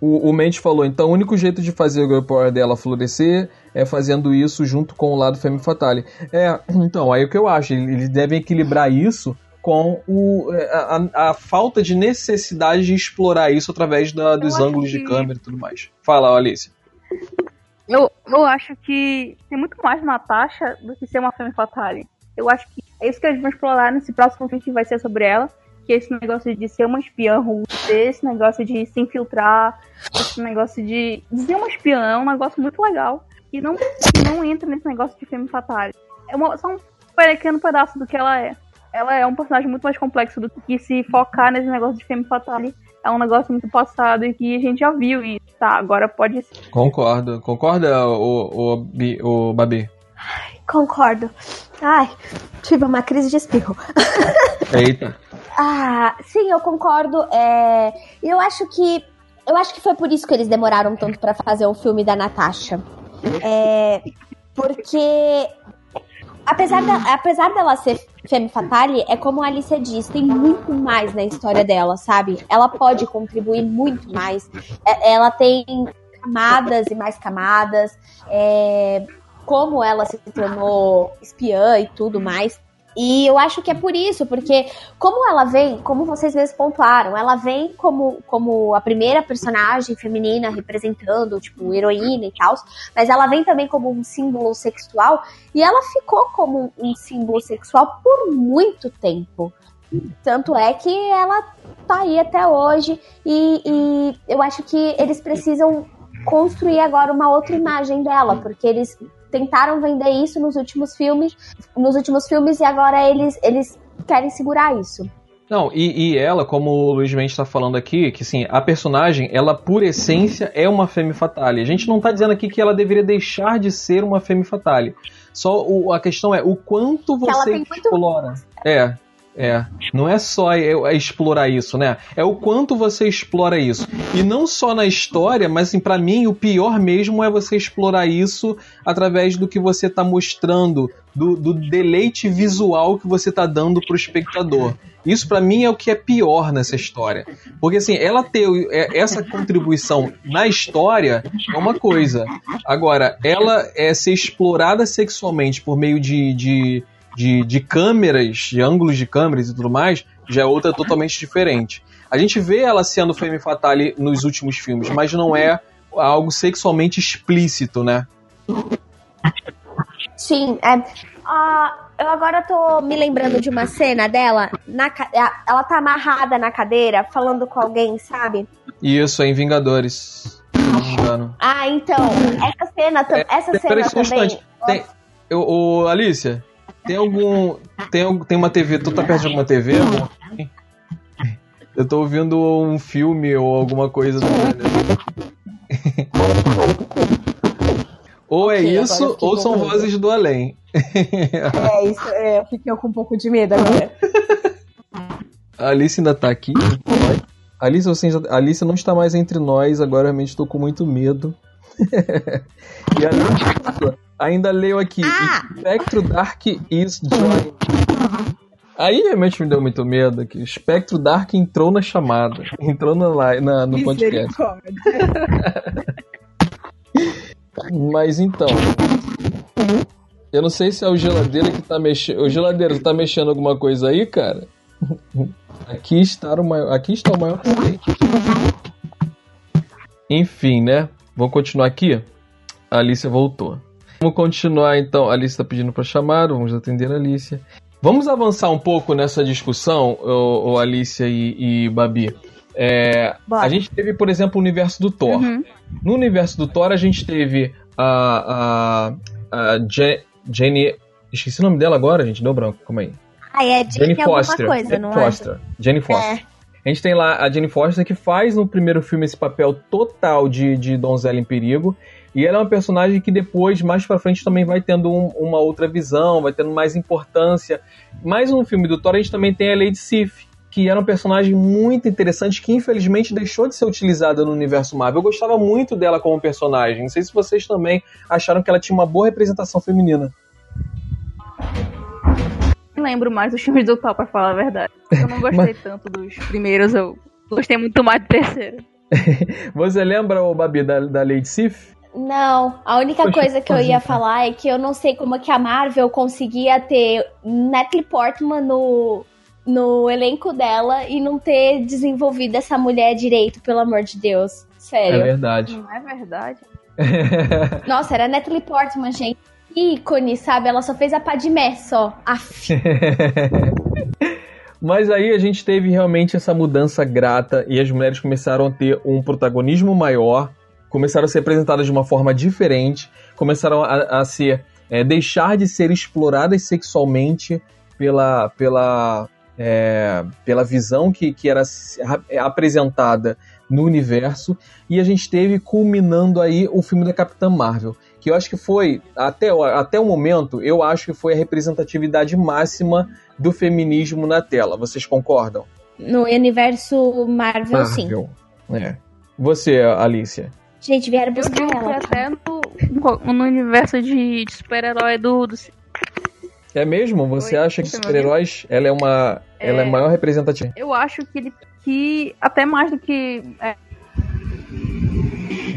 o, o Mendes falou, então o único jeito de fazer o Girl Power dela florescer é fazendo isso junto com o lado Femme Fatale. É, então, aí o que eu acho, eles devem equilibrar isso com o, é, a, a, falta de necessidade de explorar isso através da, dos ângulos que... de câmera e tudo mais. Fala, Alice. Eu, eu acho que tem muito mais Natasha do que ser uma femme fatale. Eu acho que é isso que eles vão explorar nesse próximo filme que vai ser sobre ela. Que esse negócio de ser uma espiã russa, esse negócio de se infiltrar, esse negócio de, de ser uma espiã é um negócio muito legal. E não, não entra nesse negócio de femme fatale. É uma, só um pequeno pedaço do que ela é. Ela é um personagem muito mais complexo do que se focar nesse negócio de femme fatale é um negócio muito passado e que a gente já viu e tá, agora pode ser. Concordo. Concorda, o, o, o Babi? Concordo. Ai, tive uma crise de espirro. Eita. ah, sim, eu concordo. É, eu acho que eu acho que foi por isso que eles demoraram tanto para fazer o filme da Natasha. É, porque apesar, da, apesar dela ser femme fatale, é como a Alicia diz, tem muito mais na história dela, sabe? Ela pode contribuir muito mais. É, ela tem camadas e mais camadas. É, como ela se tornou espiã e tudo mais. E eu acho que é por isso, porque como ela vem, como vocês mesmos pontuaram, ela vem como, como a primeira personagem feminina representando, tipo, heroína e tal, mas ela vem também como um símbolo sexual, e ela ficou como um símbolo sexual por muito tempo. Tanto é que ela tá aí até hoje, e, e eu acho que eles precisam construir agora uma outra imagem dela, porque eles tentaram vender isso nos últimos filmes, nos últimos filmes e agora eles, eles querem segurar isso. Não, e, e ela, como o Luiz Mendes está falando aqui, que sim, a personagem, ela por essência é uma femme fatale. A gente não está dizendo aqui que ela deveria deixar de ser uma femme fatale. Só o, a questão é o quanto você explora. Muito... É, é, não é só é, é explorar isso, né? É o quanto você explora isso. E não só na história, mas assim, para mim o pior mesmo é você explorar isso através do que você tá mostrando, do, do deleite visual que você tá dando pro espectador. Isso para mim é o que é pior nessa história. Porque assim, ela ter é, essa contribuição na história é uma coisa. Agora, ela é ser explorada sexualmente por meio de, de de, de câmeras, de ângulos de câmeras e tudo mais, já é outra totalmente diferente. A gente vê ela sendo femme fatale nos últimos filmes, mas não é algo sexualmente explícito, né? Sim, é. Uh, eu agora tô me lembrando de uma cena dela, na, ela tá amarrada na cadeira, falando com alguém, sabe? Isso, é em Vingadores. não me engano. Ah, então, essa cena, é, essa cena também... Tem, eu, o, Alicia, tem algum. Tem, tem uma TV. Tu tá perto de alguma TV? Eu tô ouvindo um filme ou alguma coisa do ou é okay, isso, ou são vozes do além. é, isso, é, eu fiquei com um pouco de medo agora. A Alice ainda tá aqui? Alice, você, Alice não está mais entre nós, agora realmente estou com muito medo. e a Alice ainda leu aqui: ah! Spectro Dark is joining. Aí realmente me deu muito medo que o Spectro Dark entrou na chamada, entrou na, na, no podcast. Mas então, eu não sei se é o geladeira que tá mexendo. O geladeiro tá mexendo alguma coisa aí, cara? Aqui está o maior, aqui está o maior Enfim, né? Vamos continuar aqui. A Alicia voltou. Vamos continuar então. A Alice está pedindo para chamar, vamos atender a Alicia. Vamos avançar um pouco nessa discussão, o, Alicia e, e Babi. É, a gente teve, por exemplo, o universo do Thor. Uhum. No universo do Thor, a gente teve a, a, a Je Jenny. Esqueci o nome dela agora, gente. Deu branco, calma aí. Ah, é Jenny Foster. Coisa, Jenny Foster. É? Jenny Foster. É. A gente tem lá a Jenny Foster que faz no primeiro filme esse papel total de, de donzela em perigo. E ela é uma personagem que depois, mais pra frente, também vai tendo um, uma outra visão, vai tendo mais importância. Mais um filme do Thor, a gente também tem a Lady Sif, que era um personagem muito interessante que infelizmente deixou de ser utilizada no universo Marvel. Eu gostava muito dela como personagem. Não sei se vocês também acharam que ela tinha uma boa representação feminina. Não lembro mais dos filmes do Thor, pra falar a verdade. Eu não gostei Mas... tanto dos primeiros, eu gostei muito mais do terceiro. Você lembra, o Babi, da, da Lady Sif? Não, a única Poxa, coisa que eu ia falar é que eu não sei como que a Marvel conseguia ter Natalie Portman no, no elenco dela e não ter desenvolvido essa mulher direito, pelo amor de Deus. Sério. É verdade. Não é verdade. Nossa, era Natalie Portman, gente. Ícone, sabe? Ela só fez a Padmé, só. Aff. Mas aí a gente teve realmente essa mudança grata e as mulheres começaram a ter um protagonismo maior, começaram a ser apresentadas de uma forma diferente, começaram a, a ser é, deixar de ser exploradas sexualmente pela, pela, é, pela visão que, que era apresentada no universo e a gente teve culminando aí o filme da Capitã Marvel que eu acho que foi, até, até o momento, eu acho que foi a representatividade máxima do feminismo na tela. Vocês concordam? No universo Marvel, Marvel. sim. É. Você, Alicia? Gente, vieram buscar eu ela. até no, no universo de, de super-herói do, do... É mesmo? Você Oi, acha que super-heróis ela é uma é, ela é maior representativa? Eu acho que ele que até mais do que é,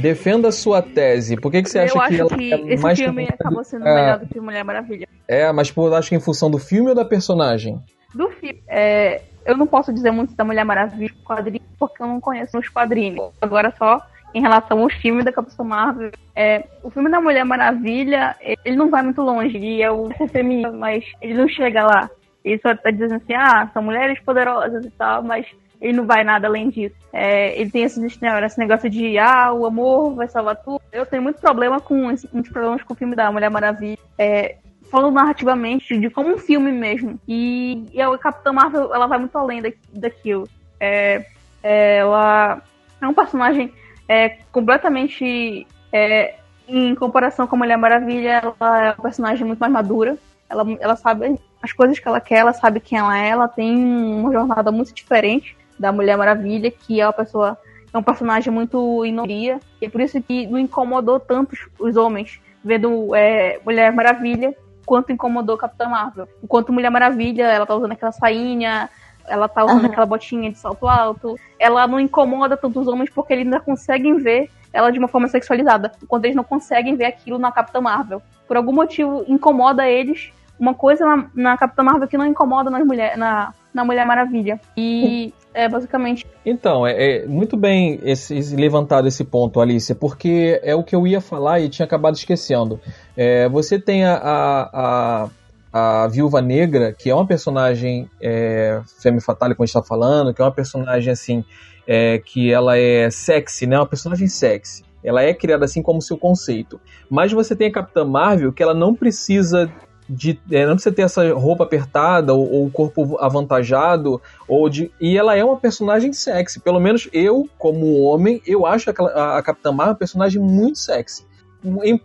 Defenda a sua tese. Por que, que você acha eu que ela que é esse mais filme acabou sendo é... melhor do que Mulher Maravilha? É, mas por acho que em função do filme ou da personagem? Do filme. É, eu não posso dizer muito da Mulher Maravilha quadrinhos porque eu não conheço os quadrinhos. Agora só em relação ao filme da Capitã Marvel. É, o filme da Mulher Maravilha, ele não vai muito longe. Ele é o feminino, mas ele não chega lá. Ele só tá dizendo assim, ah, são mulheres poderosas e tal, mas ele não vai nada além disso. É, ele tem esse, esse negócio de, ah, o amor vai salvar tudo. Eu tenho muito problema com muitos problemas com o filme da Mulher Maravilha. É, falando narrativamente, de como um filme mesmo. E, e a Capitã Marvel, ela vai muito além da, daquilo. É, é, ela é um personagem é, completamente. É, em comparação com a Mulher Maravilha, ela é uma personagem muito mais madura. Ela, ela sabe as coisas que ela quer, ela sabe quem ela é, ela tem uma jornada muito diferente da Mulher Maravilha, que é uma pessoa, é um personagem muito inoria, e é por isso que não incomodou tanto os homens vendo é, Mulher Maravilha, quanto incomodou Capitã Marvel. Enquanto Mulher Maravilha, ela tá usando aquela sainha, ela tá usando uhum. aquela botinha de salto alto, ela não incomoda tanto os homens porque eles ainda conseguem ver ela de uma forma sexualizada, enquanto eles não conseguem ver aquilo na Capitã Marvel. Por algum motivo incomoda eles uma coisa na, na Capitã Marvel que não incomoda nas mulher, na, na Mulher Maravilha. E é basicamente. Então, é, é, muito bem esse, levantado esse ponto, Alicia, porque é o que eu ia falar e tinha acabado esquecendo. É, você tem a, a, a, a, Viúva Negra, que é uma personagem é, femme fatale, como a gente está falando, que é uma personagem assim, é, que ela é sexy, né? Uma personagem sexy. Ela é criada assim como seu conceito. Mas você tem a Capitã Marvel, que ela não precisa de é, não precisa ter essa roupa apertada ou, ou, corpo avantajado ou de e ela é uma personagem sexy pelo menos eu como homem eu acho a, a Capitã Marvel uma personagem muito sexy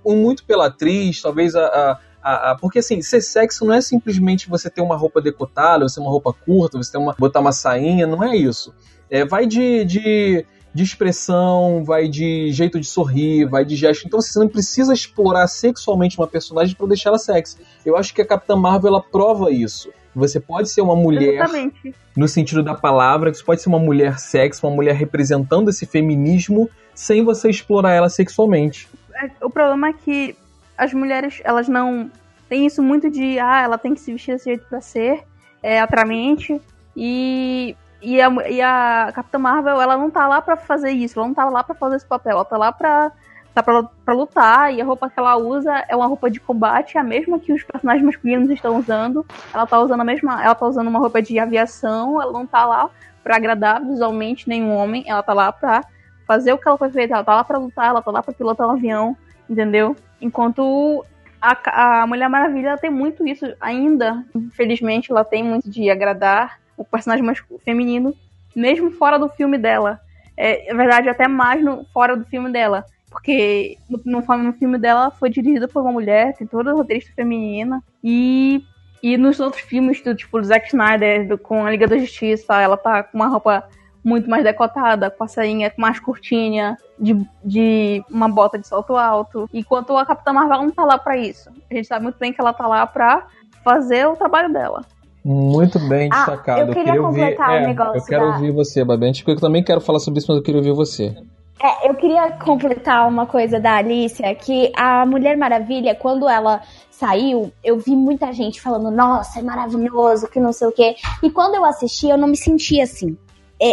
muito pela atriz talvez a, a a, a, porque assim, ser sexy não é simplesmente você ter uma roupa decotada, você ter uma roupa curta, você ter uma, botar uma sainha, não é isso. É, vai de, de de expressão, vai de jeito de sorrir, vai de gesto. Então você não precisa explorar sexualmente uma personagem para deixar ela sexy. Eu acho que a Capitã Marvel ela prova isso. Você pode ser uma mulher Exatamente. no sentido da palavra, você pode ser uma mulher sexy, uma mulher representando esse feminismo sem você explorar ela sexualmente. É, o problema é que as mulheres, elas não têm isso muito de, ah, ela tem que se vestir desse jeito para ser é, atraente e e a, e a Capitã Marvel, ela não tá lá para fazer isso, ela não tá lá para fazer esse papel, ela tá lá pra, tá pra, pra, lutar, e a roupa que ela usa é uma roupa de combate, a mesma que os personagens masculinos estão usando. Ela tá usando a mesma, ela tá usando uma roupa de aviação, ela não tá lá para agradar visualmente nenhum homem, ela tá lá pra fazer o que ela foi feita, ela tá lá pra lutar, ela tá lá pra pilotar um avião, entendeu? Enquanto a, a Mulher Maravilha tem muito isso ainda, infelizmente, ela tem muito de agradar o personagem mais feminino, mesmo fora do filme dela. É, na verdade, até mais no, fora do filme dela. Porque no, no, no filme dela foi dirigida por uma mulher, tem toda a roteirista feminina. E, e nos outros filmes, do, tipo, do Zack Snyder, do, com a Liga da Justiça, ela tá com uma roupa muito mais decotada, com a sainha mais curtinha, de, de uma bota de salto alto. Enquanto a Capitã Marvel não tá lá pra isso. A gente sabe muito bem que ela tá lá pra fazer o trabalho dela. Muito bem ah, destacado. eu queria, eu queria completar ouvir, o é, negócio. Eu quero da... ouvir você, Babente, porque eu também quero falar sobre isso, mas eu queria ouvir você. É, eu queria completar uma coisa da Alicia, que a Mulher Maravilha, quando ela saiu, eu vi muita gente falando, nossa, é maravilhoso, que não sei o quê. E quando eu assisti, eu não me senti assim.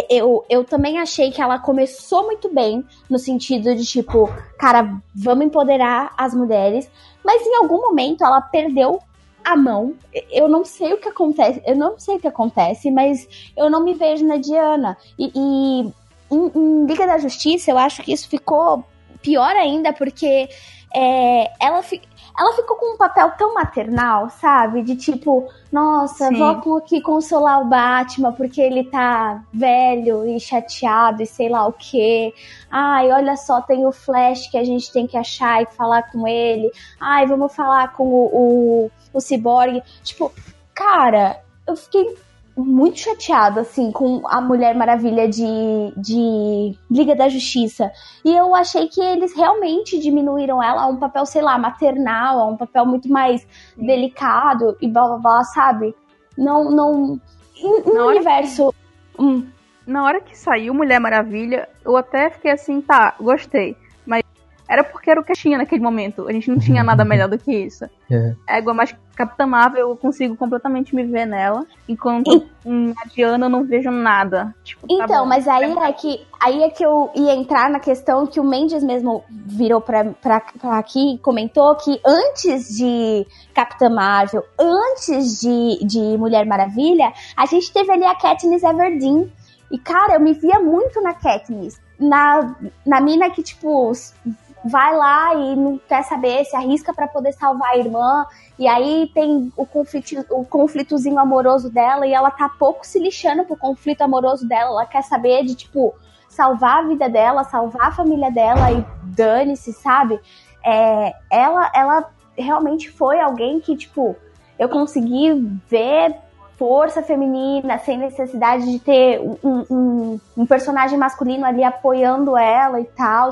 Eu, eu também achei que ela começou muito bem, no sentido de tipo, cara, vamos empoderar as mulheres, mas em algum momento ela perdeu a mão. Eu não sei o que acontece, eu não sei o que acontece, mas eu não me vejo na Diana. E, e em, em Liga da Justiça, eu acho que isso ficou pior ainda, porque é, ela, ela ficou com um papel tão maternal, sabe? De tipo, nossa, Sim. vou aqui consolar o Batman porque ele tá velho e chateado e sei lá o quê. Ai, olha só, tem o Flash que a gente tem que achar e falar com ele. Ai, vamos falar com o, o, o Cyborg. Tipo, cara, eu fiquei muito chateada, assim, com a Mulher Maravilha de, de Liga da Justiça. E eu achei que eles realmente diminuíram ela a um papel, sei lá, maternal, a um papel muito mais delicado e blá blá blá, sabe? Não, não. No universo. Que... Hum. Na hora que saiu Mulher Maravilha, eu até fiquei assim, tá, gostei era porque era o que tinha naquele momento. A gente não tinha nada melhor do que isso. É. Égua, mas Capitã Marvel eu consigo completamente me ver nela. Enquanto e... a Diana eu não vejo nada. Tipo, tá então, mas aí é que, aí é que eu ia entrar na questão que o Mendes mesmo virou pra, pra, pra aqui e comentou que antes de Capitã Marvel, antes de, de Mulher Maravilha, a gente teve ali a Katniss Everdeen. E, cara, eu me via muito na Katniss. Na, na mina que, tipo, vai lá e não quer saber, se arrisca para poder salvar a irmã. E aí tem o, conflito, o conflitozinho amoroso dela e ela tá pouco se lixando pro conflito amoroso dela. Ela quer saber de, tipo, salvar a vida dela, salvar a família dela e dane-se, sabe? É, ela, ela realmente foi alguém que, tipo, eu consegui ver força feminina, sem necessidade de ter um, um, um personagem masculino ali apoiando ela e tal.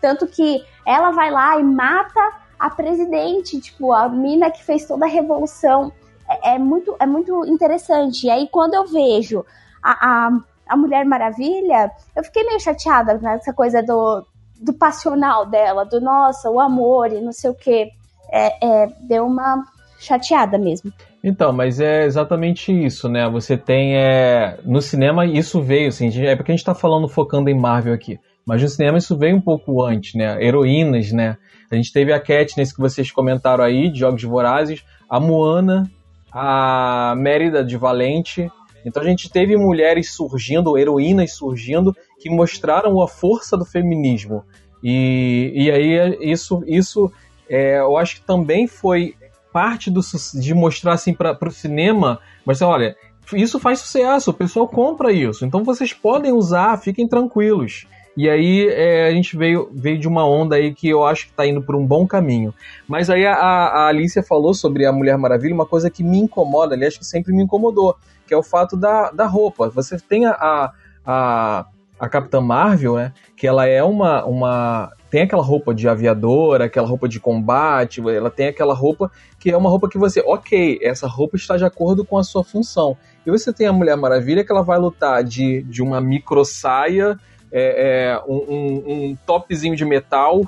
Tanto que ela vai lá e mata a presidente, tipo, a mina que fez toda a revolução. É, é muito, é muito interessante. E aí, quando eu vejo a, a, a Mulher Maravilha, eu fiquei meio chateada nessa coisa do, do passional dela, do nossa, o amor e não sei o que. É, é, deu uma chateada mesmo. Então, mas é exatamente isso, né? Você tem. É... No cinema, isso veio, assim, é porque a gente tá falando, focando em Marvel aqui. Mas no cinema isso veio um pouco antes, né? Heroínas, né? A gente teve a Katniss que vocês comentaram aí, de Jogos Vorazes, a Moana, a Mérida de Valente. Então a gente teve mulheres surgindo, heroínas surgindo, que mostraram a força do feminismo. E, e aí isso, isso é, eu acho que também foi parte do, de mostrar assim para o cinema, mas olha, isso faz sucesso, o pessoal compra isso, então vocês podem usar, fiquem tranquilos. E aí é, a gente veio, veio de uma onda aí que eu acho que está indo por um bom caminho. Mas aí a, a Alicia falou sobre a Mulher Maravilha, uma coisa que me incomoda, aliás, que sempre me incomodou, que é o fato da, da roupa. Você tem a, a, a Capitã Marvel, né? Que ela é uma, uma tem aquela roupa de aviadora, aquela roupa de combate, ela tem aquela roupa que é uma roupa que você, ok, essa roupa está de acordo com a sua função. E você tem a Mulher Maravilha que ela vai lutar de, de uma micro saia, é, é, um, um, um, topzinho de metal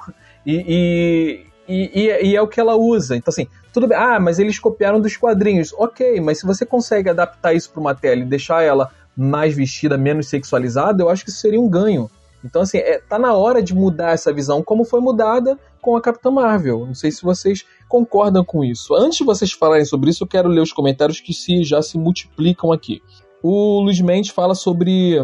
e, e, e, e, é o que ela usa. Então, assim, tudo bem. Ah, mas eles copiaram dos quadrinhos. Ok, mas se você consegue adaptar isso para uma tela e deixar ela mais vestida, menos sexualizada, eu acho que isso seria um ganho. Então, assim, é, tá na hora de mudar essa visão, como foi mudada com a Capitã Marvel. Não sei se vocês concordam com isso. Antes de vocês falarem sobre isso, eu quero ler os comentários que se, já se multiplicam aqui. O Luiz Mendes fala sobre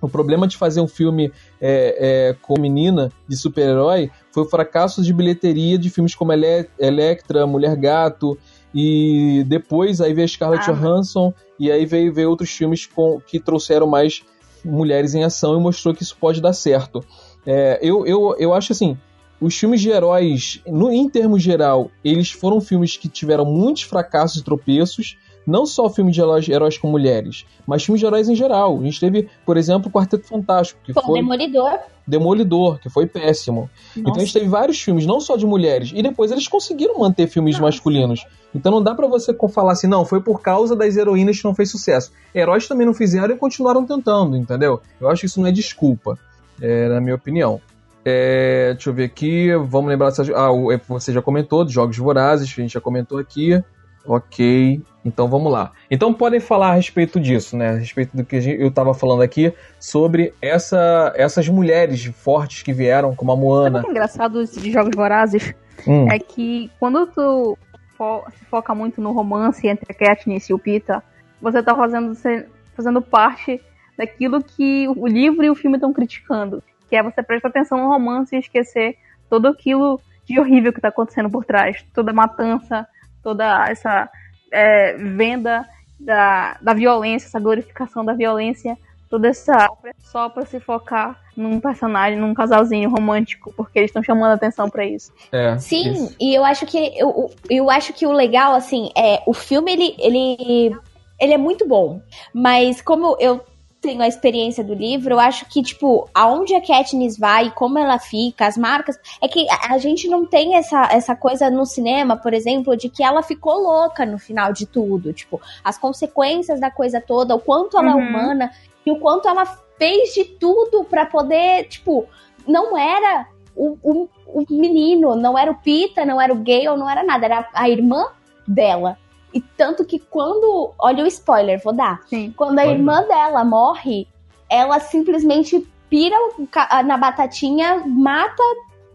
o problema de fazer um filme é, é, com menina de super-herói foi o fracasso de bilheteria de filmes como Ele Electra, Mulher Gato, e depois aí veio a Scarlett ah. Johansson, e aí veio, veio outros filmes com, que trouxeram mais mulheres em ação e mostrou que isso pode dar certo. É, eu, eu, eu acho assim, os filmes de heróis, no, em termos geral, eles foram filmes que tiveram muitos fracassos e tropeços, não só filmes de heróis, heróis, com mulheres, mas filmes de heróis em geral. A gente teve, por exemplo, o Quarteto Fantástico, que Pô, foi. Demolidor. Demolidor, que foi péssimo. Nossa. Então a gente teve vários filmes, não só de mulheres, e depois eles conseguiram manter filmes Nossa. masculinos. Então não dá para você falar assim, não, foi por causa das heroínas que não fez sucesso. Heróis também não fizeram e continuaram tentando, entendeu? Eu acho que isso não é desculpa, é, na minha opinião. É, deixa eu ver aqui, vamos lembrar. Ah, você já comentou dos Jogos Vorazes, a gente já comentou aqui. Ok, então vamos lá. Então podem falar a respeito disso, né? A respeito do que eu estava falando aqui sobre essa, essas mulheres fortes que vieram, como a Moana. O que é engraçado de Jogos Vorazes hum. é que quando tu fo foca muito no romance entre a Katniss e o Pita, você tá fazendo, fazendo parte daquilo que o livro e o filme estão criticando. Que é você prestar atenção no romance e esquecer tudo aquilo de horrível que está acontecendo por trás. Toda matança, toda essa é, venda da, da violência, essa glorificação da violência, toda essa só para se focar num personagem, num casalzinho romântico, porque eles estão chamando atenção para isso. É, Sim, isso. e eu acho que eu, eu acho que o legal assim é o filme ele ele ele é muito bom, mas como eu tenho a experiência do livro, eu acho que, tipo, aonde a Katniss vai, como ela fica, as marcas, é que a gente não tem essa, essa coisa no cinema, por exemplo, de que ela ficou louca no final de tudo. Tipo, as consequências da coisa toda, o quanto ela é uhum. é humana e o quanto ela fez de tudo para poder, tipo, não era o, o, o menino, não era o Pita, não era o Gale, não era nada, era a irmã dela. E tanto que quando. Olha o spoiler, vou dar. Sim. Quando a Pode irmã dar. dela morre, ela simplesmente pira na batatinha, mata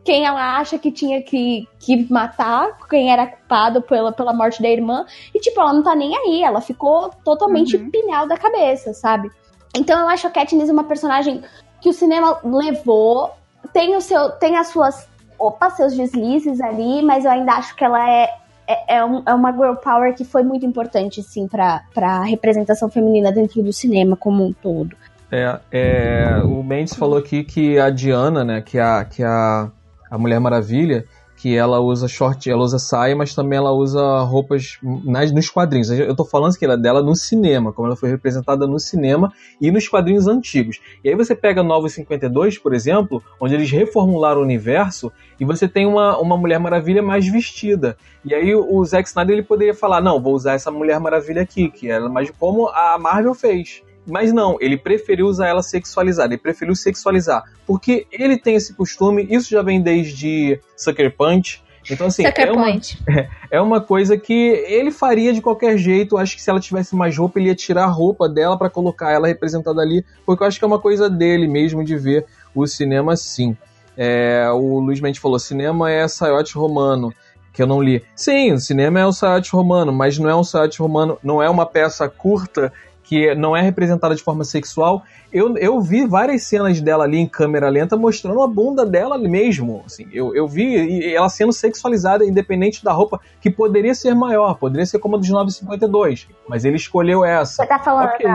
quem ela acha que tinha que, que matar, quem era culpado pela, pela morte da irmã. E, tipo, ela não tá nem aí. Ela ficou totalmente uhum. pinal da cabeça, sabe? Então eu acho a Katniss uma personagem que o cinema levou. Tem, o seu, tem as suas. Opa, seus deslizes ali, mas eu ainda acho que ela é é, é, um, é, uma girl power que foi muito importante, sim, para a representação feminina dentro do cinema como um todo. É, é, o Mendes falou aqui que a Diana, né, que a, que a, a Mulher Maravilha, que ela usa short, ela usa saia, mas também ela usa roupas nas, nos quadrinhos. Eu tô falando que ela é dela no cinema, como ela foi representada no cinema e nos quadrinhos antigos. E aí você pega Novos 52, por exemplo, onde eles reformularam o universo e você tem uma, uma Mulher Maravilha mais vestida. E aí o Zack Snyder ele poderia falar, não, vou usar essa Mulher Maravilha aqui, que era mais como a Marvel fez. Mas não, ele preferiu usar ela sexualizada, ele preferiu sexualizar. Porque ele tem esse costume, isso já vem desde Sucker Punch. Então, assim, é uma, é uma coisa que ele faria de qualquer jeito. Acho que se ela tivesse mais roupa, ele ia tirar a roupa dela para colocar ela representada ali, porque eu acho que é uma coisa dele mesmo de ver o cinema assim. É, o Luiz Mendes falou: cinema é saiote romano que eu não li. Sim, o cinema é um saiote romano, mas não é um saiote romano, não é uma peça curta que não é representada de forma sexual. Eu, eu vi várias cenas dela ali em câmera lenta mostrando a bunda dela mesmo. Assim, eu, eu vi ela sendo sexualizada, independente da roupa, que poderia ser maior, poderia ser como a dos 952. Mas ele escolheu essa. Você tá falando okay.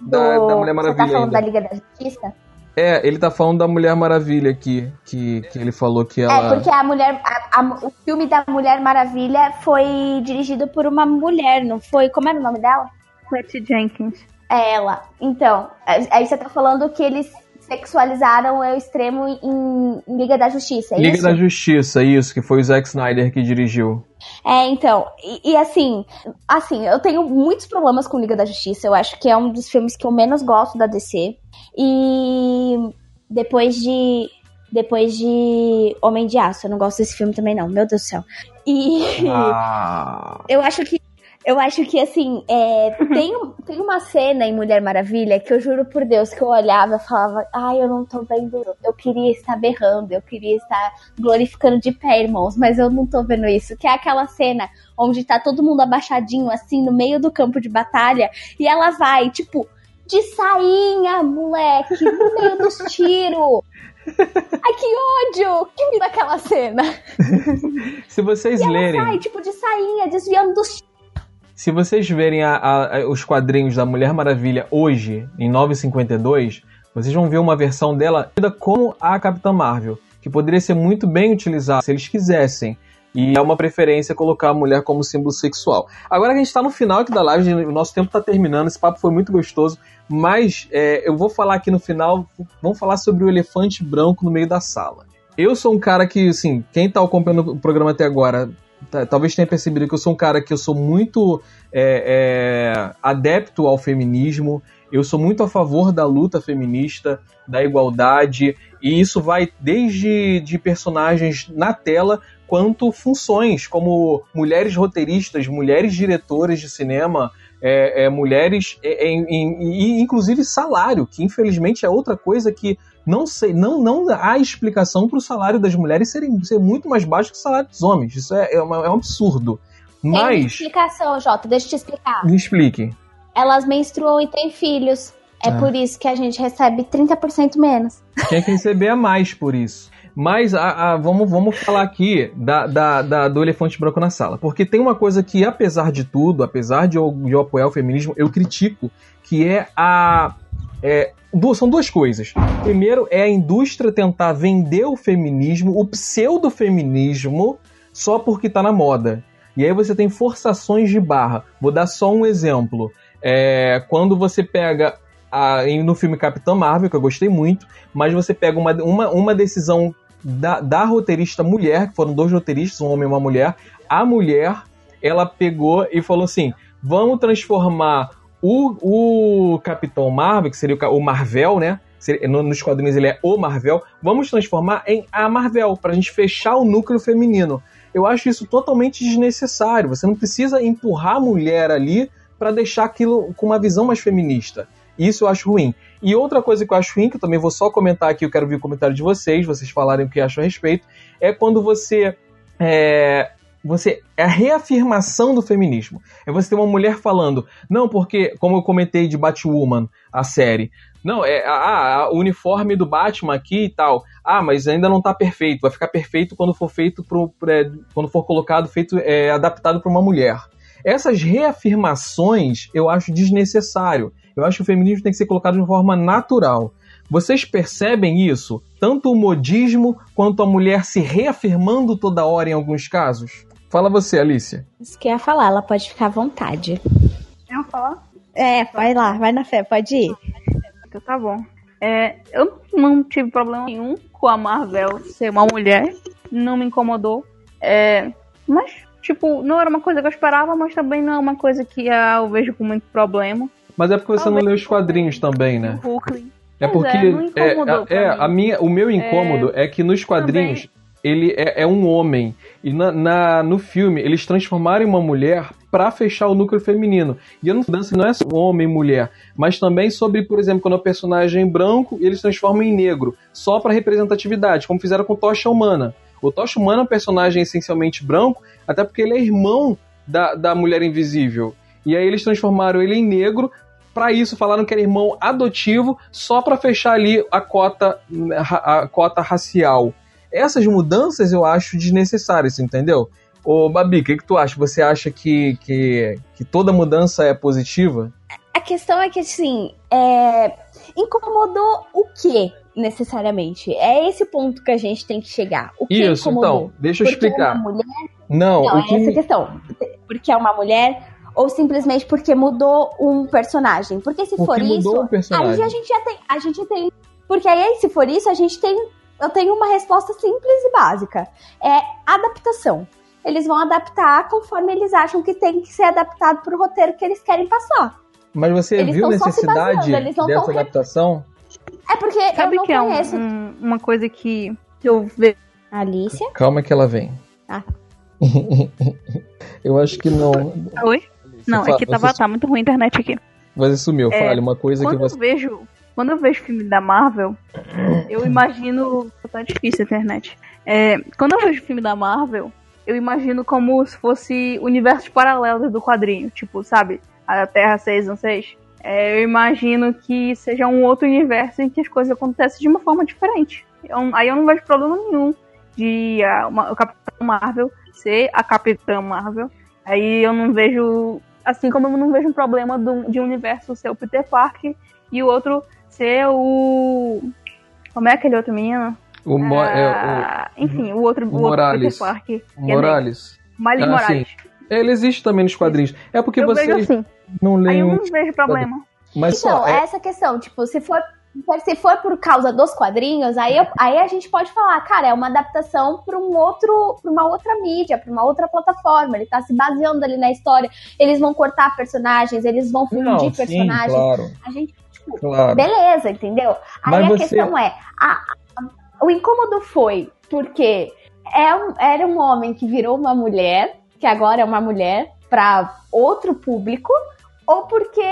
da, do... da, Mulher Maravilha. Você tá falando ainda. da Liga da Justiça? É, ele tá falando da Mulher Maravilha aqui, que, que ele falou que ela. É, porque a mulher. A, a, o filme da Mulher Maravilha foi dirigido por uma mulher, não foi? Como era o nome dela? Patty Jenkins. É ela. Então, aí você tá falando que eles sexualizaram o extremo em, em Liga da Justiça, é Liga isso? da Justiça, isso, que foi o Zack Snyder que dirigiu. É, então, e, e, assim, assim, eu tenho muitos problemas com Liga da Justiça, eu acho que é um dos filmes que eu menos gosto da DC. E depois de depois de Homem de Aço, eu não gosto desse filme também não, meu Deus do céu. E ah. eu acho que eu acho que, assim, é, tem, tem uma cena em Mulher Maravilha que eu juro por Deus que eu olhava e falava: ai, eu não tô vendo. Eu queria estar berrando, eu queria estar glorificando de pé, irmãos, mas eu não tô vendo isso. Que é aquela cena onde tá todo mundo abaixadinho, assim, no meio do campo de batalha, e ela vai, tipo, de sainha, moleque, no meio dos tiros. Ai, que ódio! Que me dá aquela cena? Se vocês e lerem. Ela sai, tipo, de sainha, desviando dos tiros se vocês verem a, a, os quadrinhos da Mulher Maravilha hoje, em 952, vocês vão ver uma versão dela como a Capitã Marvel, que poderia ser muito bem utilizada se eles quisessem. E é uma preferência colocar a mulher como símbolo sexual. Agora que a gente está no final aqui da live, o nosso tempo está terminando, esse papo foi muito gostoso, mas é, eu vou falar aqui no final, vamos falar sobre o elefante branco no meio da sala. Eu sou um cara que, assim, quem está acompanhando o programa até agora talvez tenha percebido que eu sou um cara que eu sou muito é, é, adepto ao feminismo, eu sou muito a favor da luta feminista, da igualdade, e isso vai desde de personagens na tela quanto funções, como mulheres roteiristas, mulheres diretoras de cinema, é, é, mulheres, e inclusive salário, que infelizmente é outra coisa que não sei, não, não há explicação para o salário das mulheres serem, ser muito mais baixo que o salário dos homens. Isso é, é, uma, é um absurdo. Mas. Tem explicação, Jota, deixa eu te explicar. Me explique. Elas menstruam e têm filhos. É ah. por isso que a gente recebe 30% menos. Tem que receber mais por isso. Mas a, a, vamos, vamos falar aqui da, da, da, do elefante branco na sala. Porque tem uma coisa que, apesar de tudo, apesar de eu, de eu apoiar o feminismo, eu critico, que é a. É, duas, são duas coisas. Primeiro é a indústria tentar vender o feminismo, o pseudo-feminismo, só porque tá na moda. E aí você tem forçações de barra. Vou dar só um exemplo. É, quando você pega a, no filme Capitã Marvel, que eu gostei muito, mas você pega uma, uma, uma decisão da, da roteirista mulher, que foram dois roteiristas, um homem e uma mulher. A mulher, ela pegou e falou assim: vamos transformar o, o Capitão Marvel, que seria o, Marvel, né? Nos quadrinhos ele é o Marvel. Vamos transformar em a Marvel, para a gente fechar o núcleo feminino. Eu acho isso totalmente desnecessário. Você não precisa empurrar a mulher ali para deixar aquilo com uma visão mais feminista. Isso eu acho ruim. E outra coisa que eu acho ruim, que eu também vou só comentar aqui, eu quero ver o comentário de vocês, vocês falarem o que acham a respeito, é quando você. É, você é a reafirmação do feminismo. É você ter uma mulher falando, não, porque, como eu comentei de Batwoman, a série, não, é ah, o uniforme do Batman aqui e tal. Ah, mas ainda não tá perfeito. Vai ficar perfeito quando for feito pro, é, quando for colocado, feito, é, adaptado para uma mulher. Essas reafirmações eu acho desnecessário. Eu acho que o feminismo tem que ser colocado de uma forma natural. Vocês percebem isso? Tanto o modismo quanto a mulher se reafirmando toda hora em alguns casos? Fala você, Alicia. Isso que eu ia falar, ela pode ficar à vontade. Eu falar? É, vai lá, vai na fé, pode ir. Então tá bom. É, eu não tive problema nenhum com a Marvel ser uma mulher, não me incomodou. É, mas, tipo, não era uma coisa que eu esperava, mas também não é uma coisa que eu vejo com muito problema. Mas é porque você Talvez não leu os quadrinhos também, né? É porque é, é, é a minha, o meu incômodo é, é que nos quadrinhos também. Ele é, é, um homem e na, na, no filme eles transformaram uma mulher para fechar o núcleo feminino. E a mudança não é só homem e mulher, mas também sobre, por exemplo, quando o personagem é branco eles transformam em negro, só para representatividade, como fizeram com Tocha Humana. O Tocha Humana é um personagem essencialmente branco, até porque ele é irmão da, da Mulher Invisível. E aí eles transformaram ele em negro. Para isso, falaram que era irmão adotivo, só para fechar ali a cota, a cota racial. Essas mudanças eu acho desnecessárias, entendeu? Ô, Babi, o que, que tu acha? Você acha que, que, que toda mudança é positiva? A questão é que, assim, é... incomodou o quê, necessariamente? É esse ponto que a gente tem que chegar. O que Isso, incomodou? então, deixa eu Porque explicar. Uma mulher... Não, Não, é que... essa questão. Porque é uma mulher ou simplesmente porque mudou um personagem. Porque se porque for isso, um aí a gente já tem, a gente tem, porque aí se for isso, a gente tem, eu tenho uma resposta simples e básica. É adaptação. Eles vão adaptar conforme eles acham que tem que ser adaptado para o roteiro que eles querem passar. Mas você eles viu necessidade dessa adaptação? É porque Sabe eu não que conheço. é um, um, uma coisa que eu vejo. Alicia? Calma que ela vem. Ah. eu acho que não. Oi? Não, é que tava, tá muito ruim a internet aqui. Você sumiu, é, fale uma coisa que você. Eu vejo, quando eu vejo filme da Marvel, eu imagino. Tá difícil a internet. É, quando eu vejo filme da Marvel, eu imagino como se fosse universos paralelos do quadrinho. Tipo, sabe? A Terra 616. É, eu imagino que seja um outro universo em que as coisas acontecem de uma forma diferente. Eu, aí eu não vejo problema nenhum de a, uma, o Capitão Marvel ser a Capitã Marvel. Aí eu não vejo Assim como eu não vejo um problema do, de um universo ser o Peter Parker e o outro ser o. Como é aquele outro menino? O, Mo ah, é, o enfim, o outro, o Morales. outro. Morales. É Miles ah, Morales. Sim. Ele existe também nos quadrinhos. É porque eu você assim. não lê. Aí eu não vejo problema. Mas então, só, é... é essa questão, tipo, se for se for por causa dos quadrinhos, aí, eu, aí a gente pode falar, cara, é uma adaptação para um outro, para uma outra mídia, para uma outra plataforma. Ele tá se baseando ali na história. Eles vão cortar personagens, eles vão fundir Não, personagens. Sim, claro. A gente, tipo, claro. beleza, entendeu? Aí Mas a você... questão é, a, a, o incômodo foi porque é um, era um homem que virou uma mulher, que agora é uma mulher, para outro público, ou porque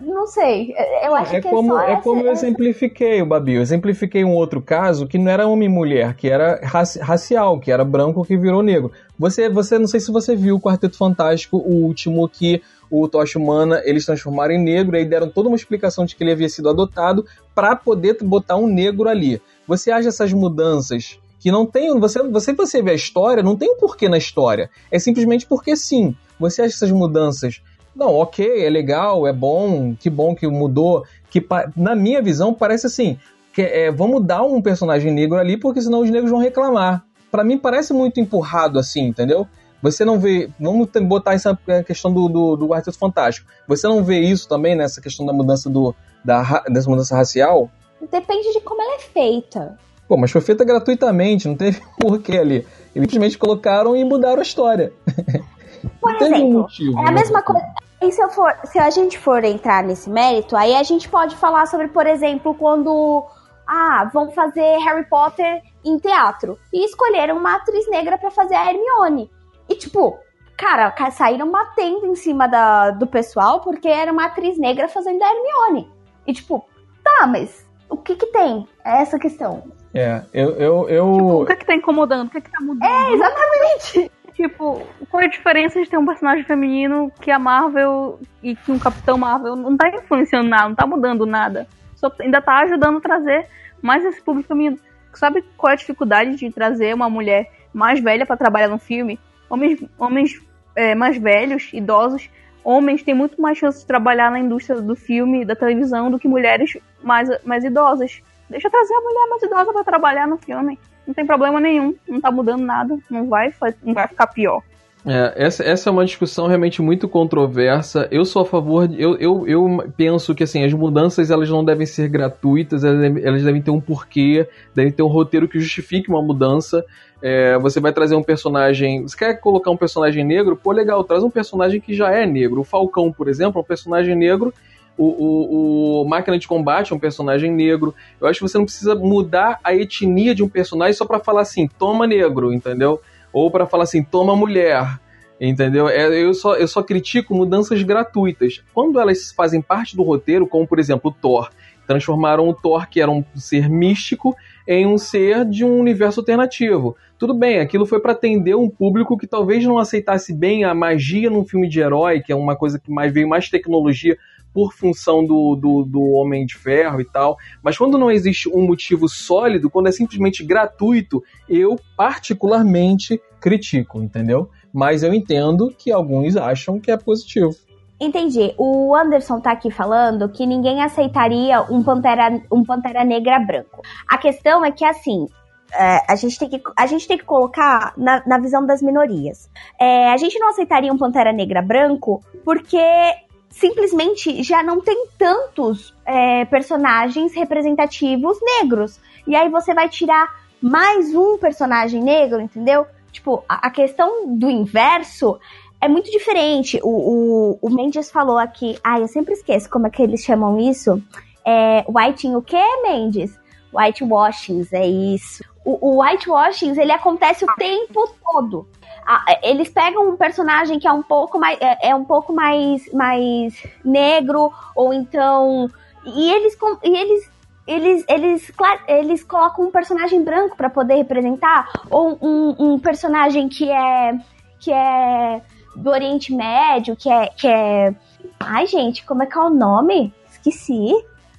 não sei. Eu acho é que como, é, é como eu exemplifiquei, o Babi. Eu exemplifiquei um outro caso que não era homem e mulher, que era raci racial, que era branco que virou negro. Você, você, não sei se você viu o Quarteto Fantástico, o último que o Tocha Humana eles transformaram em negro e deram toda uma explicação de que ele havia sido adotado para poder botar um negro ali. Você acha essas mudanças que não tem. Você, você, você vê a história, não tem um porquê na história. É simplesmente porque sim. Você acha essas mudanças não, ok, é legal, é bom, que bom que mudou. Que na minha visão parece assim, que é, vamos dar um personagem negro ali porque senão os negros vão reclamar. Para mim parece muito empurrado assim, entendeu? Você não vê. Vamos botar essa questão do, do, do Fantástico. Você não vê isso também nessa questão da mudança do, da, dessa mudança racial? Depende de como ela é feita. Pô, mas foi feita gratuitamente, não teve porquê ali. Eles simplesmente colocaram e mudaram a história. Por exemplo, motivo, é a né? mesma coisa. E se, eu for, se a gente for entrar nesse mérito, aí a gente pode falar sobre, por exemplo, quando ah, vão fazer Harry Potter em teatro e escolheram uma atriz negra para fazer a Hermione. E tipo, cara, saíram batendo em cima da, do pessoal porque era uma atriz negra fazendo a Hermione. E tipo, tá, mas o que que tem? É essa questão. É, eu. eu, eu... Tipo, o que que tá incomodando? O que que tá mudando? É, exatamente. Tipo, qual é a diferença de ter um personagem feminino que a Marvel e que um Capitão Marvel não tá influenciando nada, não tá mudando nada. Só ainda tá ajudando a trazer mais esse público feminino. Sabe qual é a dificuldade de trazer uma mulher mais velha para trabalhar no filme? Homens, homens é, mais velhos, idosos, homens têm muito mais chance de trabalhar na indústria do filme, da televisão, do que mulheres mais, mais idosas. Deixa trazer a mulher mais idosa para trabalhar no filme não tem problema nenhum, não tá mudando nada, não vai, não vai ficar pior. É, essa, essa é uma discussão realmente muito controversa. Eu sou a favor, eu, eu, eu penso que assim, as mudanças elas não devem ser gratuitas, elas devem, elas devem ter um porquê, devem ter um roteiro que justifique uma mudança. É, você vai trazer um personagem. Você quer colocar um personagem negro? Pô, legal, traz um personagem que já é negro. O Falcão, por exemplo, é um personagem negro o, o, o, Máquina de Combate é um personagem negro. Eu acho que você não precisa mudar a etnia de um personagem só para falar assim, toma negro, entendeu? Ou para falar assim, toma mulher. Entendeu? É, eu só, eu só critico mudanças gratuitas. Quando elas fazem parte do roteiro, como por exemplo o Thor, transformaram o Thor, que era um ser místico, em um ser de um universo alternativo. Tudo bem, aquilo foi para atender um público que talvez não aceitasse bem a magia num filme de herói, que é uma coisa que mais veio mais tecnologia por função do, do, do, Homem de Ferro e tal. Mas quando não existe um motivo sólido, quando é simplesmente gratuito, eu particularmente critico, entendeu? Mas eu entendo que alguns acham que é positivo. Entendi. O Anderson tá aqui falando que ninguém aceitaria um Pantera, um Pantera Negra branco. A questão é que, assim, é, a, gente tem que, a gente tem que colocar na, na visão das minorias. É, a gente não aceitaria um Pantera Negra branco porque simplesmente já não tem tantos é, personagens representativos negros. E aí você vai tirar mais um personagem negro, entendeu? Tipo, a, a questão do inverso é muito diferente. O, o, o, Mendes falou aqui. Ah, eu sempre esqueço como é que eles chamam isso. É, whiting o quê, Mendes? Whitewashings, é isso. O, o whitewashings, ele acontece o tempo todo eles pegam um personagem que é um pouco mais é, é, um pouco mais mais negro ou então e eles e eles eles, eles, eles colocam um personagem branco para poder representar ou um, um, personagem que é que é do Oriente Médio que é que é ai gente como é que é o nome esqueci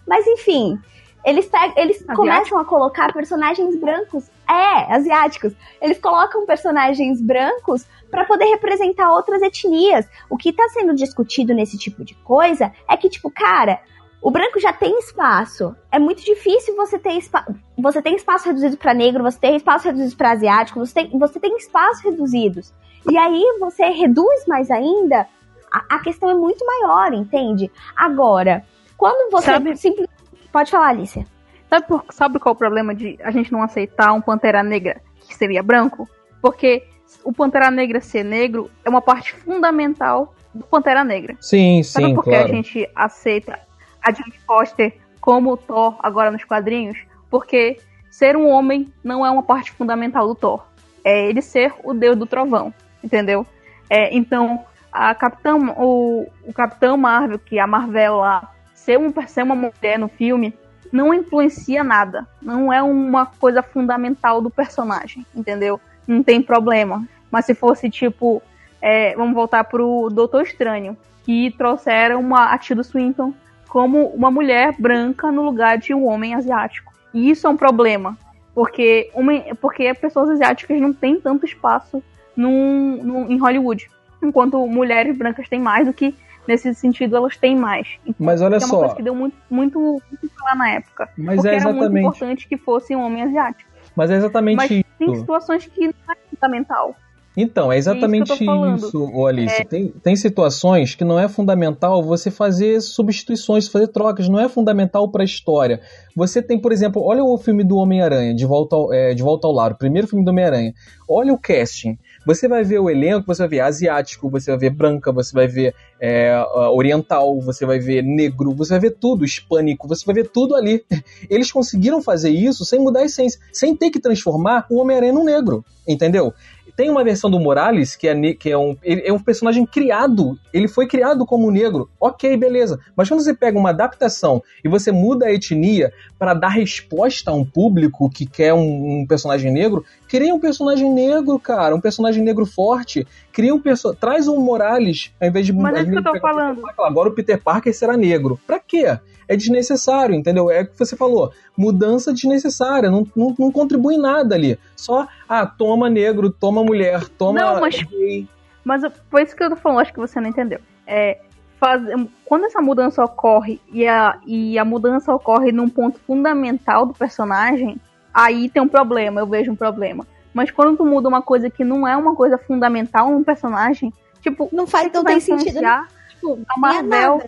mas enfim eles, pegam, eles começam a colocar personagens brancos. É, asiáticos. Eles colocam personagens brancos para poder representar outras etnias. O que está sendo discutido nesse tipo de coisa é que, tipo, cara, o branco já tem espaço. É muito difícil você ter espaço. Você tem espaço reduzido para negro, você tem espaço reduzido para asiático, você tem, você tem espaços reduzidos. E aí você reduz mais ainda, a, a questão é muito maior, entende? Agora, quando você Sabe... simplesmente Pode falar, Alicia. Sabe, por, sabe qual é o problema de a gente não aceitar um Pantera Negra que seria branco? Porque o Pantera Negra ser negro é uma parte fundamental do Pantera Negra. Sim, sabe sim, por que claro. a gente aceita a Jane Foster como Thor agora nos quadrinhos? Porque ser um homem não é uma parte fundamental do Thor. é ele ser o deus do trovão, entendeu? É, então, a Capitão, o, o Capitão Marvel, que é a Marvel lá, ser, um, ser uma mulher no filme, não influencia nada. Não é uma coisa fundamental do personagem, entendeu? Não tem problema. Mas se fosse tipo, é, vamos voltar pro Doutor Estranho, que trouxeram uma, a Tilda Swinton como uma mulher branca no lugar de um homem asiático. E isso é um problema, porque, uma, porque pessoas asiáticas não têm tanto espaço num, num, em Hollywood, enquanto mulheres brancas têm mais do que nesse sentido elas têm mais. Então, Mas olha é uma só. coisa que deu muito, muito, muito falar na época. Mas porque é era muito exatamente. importante que fosse um homem asiático. Mas é exatamente Mas isso. tem situações que não é fundamental. Então, é exatamente É isso isso, Alice. Tem, tem situações que não é fundamental você fazer substituições, fazer trocas, não é fundamental para a história. Você tem, por exemplo, olha o filme do Homem-Aranha, de, volta ao- é, de Volta ao Lar, o primeiro filme do Homem-Aranha. Olha o casting. Você vai ver o elenco, você vai ver asiático, você vai ver branca, você vai ver é, oriental, você vai ver negro, você vai ver tudo, hispânico, você vai ver tudo ali. Eles conseguiram fazer isso sem mudar a essência, sem ter que transformar o Homem-Aranha num negro, entendeu? Tem uma versão do Morales que é, que é um ele é um personagem criado, ele foi criado como negro. OK, beleza. Mas quando você pega uma adaptação e você muda a etnia para dar resposta a um público que quer um, um personagem negro, cria um personagem negro, cara, um personagem negro forte, cria um perso traz um Morales ao invés de Mas é isso que eu tô falando. Agora o Peter Parker será negro. Pra quê? É desnecessário, entendeu? É o que você falou. Mudança desnecessária, não, não, não contribui em nada ali. Só, ah, toma negro, toma mulher, toma Não, mas- gay. Mas foi isso que eu tô falando, acho que você não entendeu. É, faz- quando essa mudança ocorre e a, e a mudança ocorre num ponto fundamental do personagem, aí tem um problema, eu vejo um problema. Mas quando tu muda uma coisa que não é uma coisa fundamental num personagem, tipo, Não faz, não vai tem sentido. influenciar, Tipo, a é Marvel,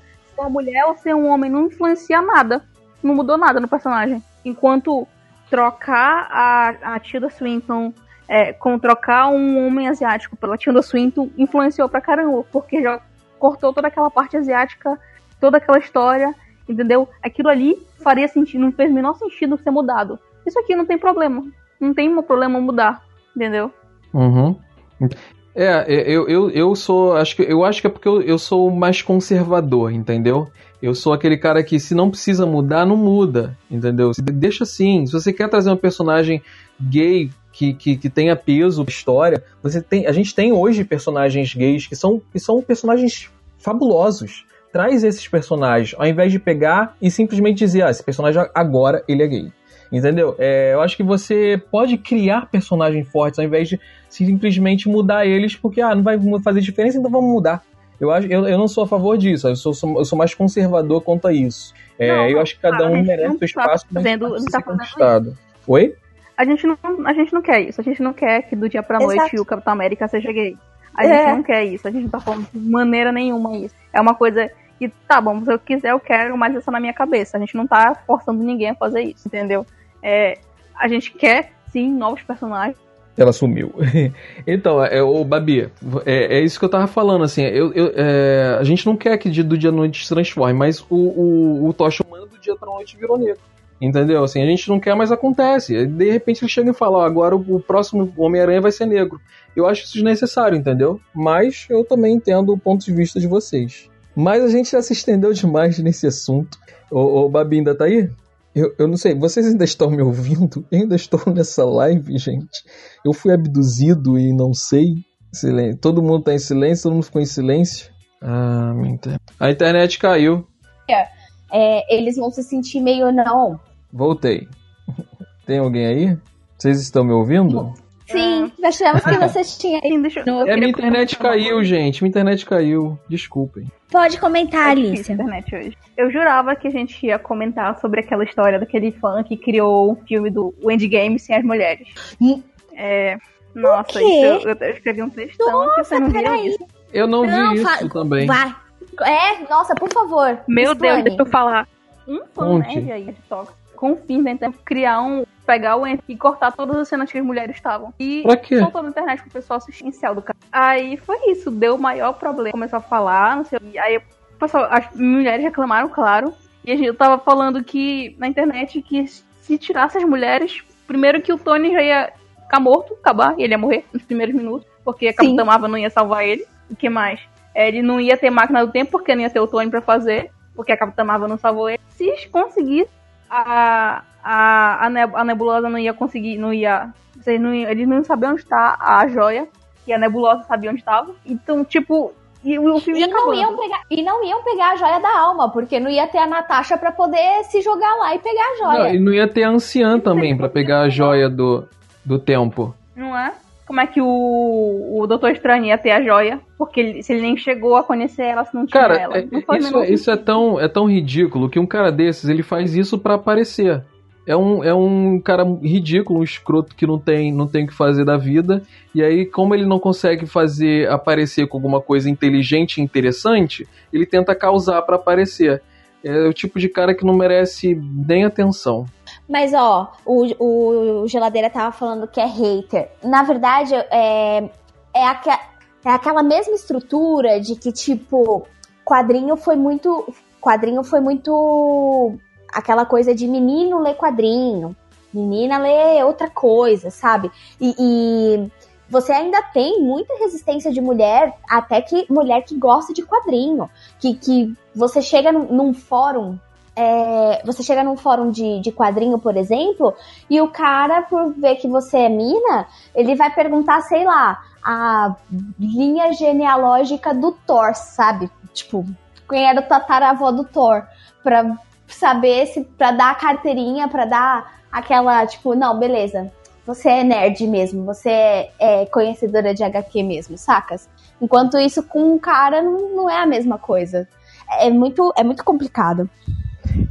uma mulher ou ser um homem não influencia nada. Não mudou nada no personagem. Enquanto trocar a, a Tilda Swinton é, com trocar um homem asiático pela Tilda Swinton influenciou pra caramba, porque já cortou toda aquela parte asiática, toda aquela história, entendeu? Aquilo ali faria sentido, não fez o menor sentido ser mudado. Isso aqui não tem problema. Não tem problema mudar, entendeu? Uhum. É, eu, eu, eu sou. Acho que, eu acho que é porque eu, eu sou mais conservador, entendeu? Eu sou aquele cara que, se não precisa mudar, não muda, entendeu? Deixa assim. Se você quer trazer um personagem gay que, que, que tenha peso história, você tem. A gente tem hoje personagens gays que são, que são personagens fabulosos. Traz esses personagens, ao invés de pegar e simplesmente dizer, ah, esse personagem agora ele é gay. Entendeu? É, eu acho que você pode criar personagens fortes ao invés de simplesmente mudar eles, porque ah, não vai fazer diferença, então vamos mudar. Eu, acho, eu, eu não sou a favor disso, eu sou, sou- eu sou mais conservador quanto a isso. É, Não, eu acho que cada um merece seu tá espaço, mas fazendo- não tá conquistado. Oi? A gente, não, a gente não quer isso. A gente não quer que do dia pra noite Exato. o Capitão América seja gay. A É. gente não quer isso. A gente não tá falando de maneira nenhuma isso. É uma coisa que, tá bom, se eu quiser eu quero, mas isso é na minha cabeça. A gente não tá forçando ninguém a fazer isso, entendeu? É, a gente quer, sim, novos personagens. Ela sumiu. então, é, o Babi, é, é isso que eu tava falando, assim, eu, eu- é, a gente não quer que do dia à noite se transforme, mas o, o, o Tocha Humano do dia pra noite virou negro. Entendeu? Assim, a gente não quer, mas acontece. De repente ele chega e fala, ó, agora o, o próximo Homem-Aranha vai ser negro. Eu acho isso desnecessário, entendeu? Mas eu também entendo o ponto de vista de vocês. Mas a gente já se estendeu demais nesse assunto. Ô, ô Babi, ainda tá aí? Eu, eu não sei, vocês ainda estão me ouvindo? Eu ainda estou nessa live, gente. Eu fui abduzido e não sei. Silêncio. Todo mundo tá em silêncio, todo mundo ficou em silêncio. Ah, minha inter... A internet caiu. É, eles vão se sentir meio não. Voltei. Tem alguém aí? Vocês estão me ouvindo? Sim, achamos que você tinha. Não, eu É, minha internet caiu, gente. Minha internet caiu. Desculpem. Pode comentar, É Alicia. internet hoje. Eu jurava que a gente ia comentar sobre aquela história daquele fã que criou um filme do o Endgame sem as mulheres. Hum. É. Nossa, isso, eu, eu escrevi um textão que você não viu isso. Eu não, Não, vi fa- isso também. Vai. É, nossa, por favor. Meu Deus, explane. deixa eu falar. Um fã Conte. nerd aí de com o fim da internet, criar um. Pegar o Ent e cortar todas as cenas que as mulheres estavam. E Pra quê? soltou na internet pro pessoal assistir do cara. Aí foi isso, deu o maior problema. Começou a falar, não sei. E aí o pessoal, as mulheres reclamaram, claro. E a gente eu tava falando que na internet que se tirasse as mulheres, primeiro que o Tony já ia ficar morto, acabar, e ele ia morrer nos primeiros minutos, porque a Capitã Marvel não ia salvar ele. O que mais? É, ele não ia ter máquina do tempo, porque não ia ter o Tony pra fazer, porque a Capitã Marvel não salvou ele. Se conseguir, a, a, a, Nebulosa não ia conseguir, não ia. Vocês não, eles não sabiam onde está a joia, e a Nebulosa sabia onde estava. Então, tipo, e o filme e não, iam pegar, e não iam pegar a joia da alma, porque não ia ter a Natasha para poder se jogar lá e pegar a joia. Não, e não ia ter a anciã também para pegar a joia do, do tempo. Não é? Como é que o, o Doutor Estranho ia ter a joia? Porque ele, se ele nem chegou a conhecer ela, se não tinha cara, ela. É, isso, é, isso é, tão, é tão ridículo que um cara desses, ele faz isso para aparecer é um, é um cara ridículo, um escroto que não tem não tem o que fazer da vida. E aí, como ele não consegue fazer aparecer com alguma coisa inteligente e interessante, ele tenta causar para aparecer. É o tipo de cara que não merece nem atenção. Mas, ó, o, o Geladeira tava falando que é hater. Na verdade, é, é, aqua, é aquela mesma estrutura de que, tipo, quadrinho foi muito. Quadrinho foi muito aquela coisa de menino ler quadrinho, menina lê outra coisa, sabe? E, e, você ainda tem muita resistência de mulher, até que mulher que gosta de quadrinho, que, que você chega num, num fórum. É, você chega num fórum de, de quadrinho, por exemplo, e o cara, por ver que você é mina, ele vai perguntar, sei lá, a linha genealógica do Thor, sabe? Tipo, quem era o tataravó do Thor, pra saber se para dar a carteirinha, para dar aquela, tipo, não, beleza. Você é nerd mesmo, você é, é conhecedora de HQ mesmo, sacas? Enquanto isso com um cara não, não é a mesma coisa. É muito, é muito complicado.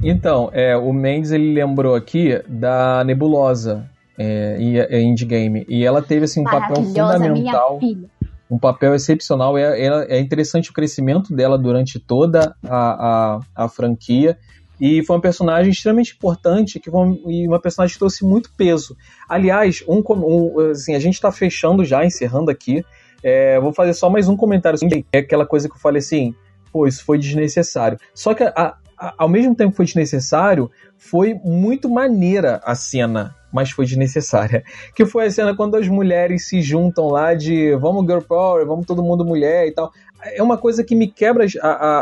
Então, é, o Mendes ele lembrou aqui da Nebulosa é, em é, Indie Game e ela teve assim um papel fundamental, um papel excepcional. É, é, é, interessante o crescimento dela durante toda a, a, a franquia e foi um personagem extremamente importante que foi, e uma personagem que trouxe muito peso. Aliás, um, um assim, a gente está fechando já, encerrando aqui. É, vou fazer só mais um comentário. Assim, é aquela coisa que eu falei assim, pô, isso foi desnecessário. Só que a, ao mesmo tempo que foi desnecessário, foi muito maneira a cena, mas foi desnecessária. Que foi a cena quando as mulheres se juntam lá de vamos girl power, vamos todo mundo mulher e tal. É uma coisa que me quebra a, a,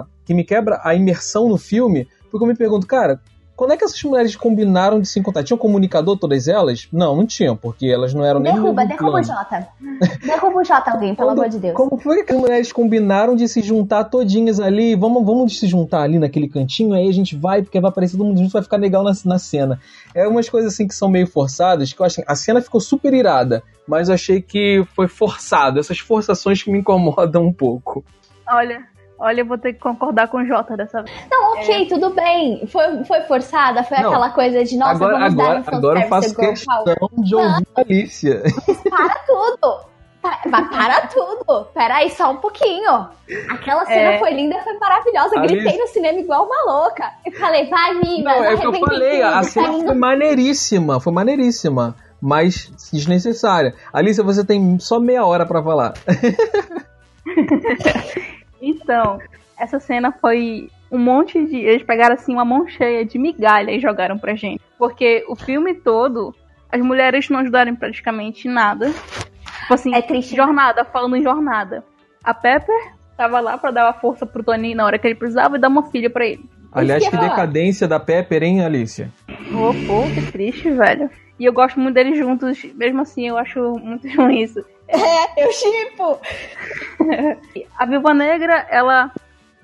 a que me quebra a imersão no filme, porque eu me pergunto, cara, quando é que essas mulheres combinaram de se encontrar? Tinham comunicador todas elas? Não, não tinham, porque elas não eram derruba, nem. Derruba, derruba o Jota. derruba o Jota alguém, pelo amor de Deus. Como foi que as mulheres combinaram de se juntar todinhas ali? Vamos, vamos se juntar ali naquele cantinho, aí a gente vai, porque vai aparecer todo mundo junto, vai ficar legal na, na cena. É umas coisas assim que são meio forçadas, que eu acho a cena ficou super irada, mas eu achei que foi forçado. Essas forçações que me incomodam um pouco. Olha, Olha, eu vou ter que concordar com o Jota dessa vez. Não, ok, é... tudo bem. Foi, foi forçada, foi não, aquela coisa de, nossa, agora, vamos agora, dar um Agora eu faço questão de ouvir a Alicia. Para tudo. Para, para tudo. Pera aí, só um pouquinho. Aquela cena é... foi linda, foi maravilhosa. Alice... Gritei no cinema igual uma louca. Eu falei, vai, Mima. Não, é que eu falei, a cena tá foi maneiríssima, foi maneiríssima, mas desnecessária. Alicia, você tem só meia hora para falar. Então, essa cena foi um monte de. Eles pegaram assim uma mão cheia de migalha e jogaram pra gente. Porque o filme todo, as mulheres não ajudaram em praticamente nada. Tipo assim, é triste. jornada, falando em jornada. A Pepper tava lá pra dar uma força pro Tony na hora que ele precisava e dar uma filha pra ele. Aliás, que decadência da Pepper, hein, Alicia? Oh, pô, que triste, velho. E eu gosto muito deles juntos, mesmo assim, eu acho muito ruim isso. É, eu chipo! a Viúva Negra, ela,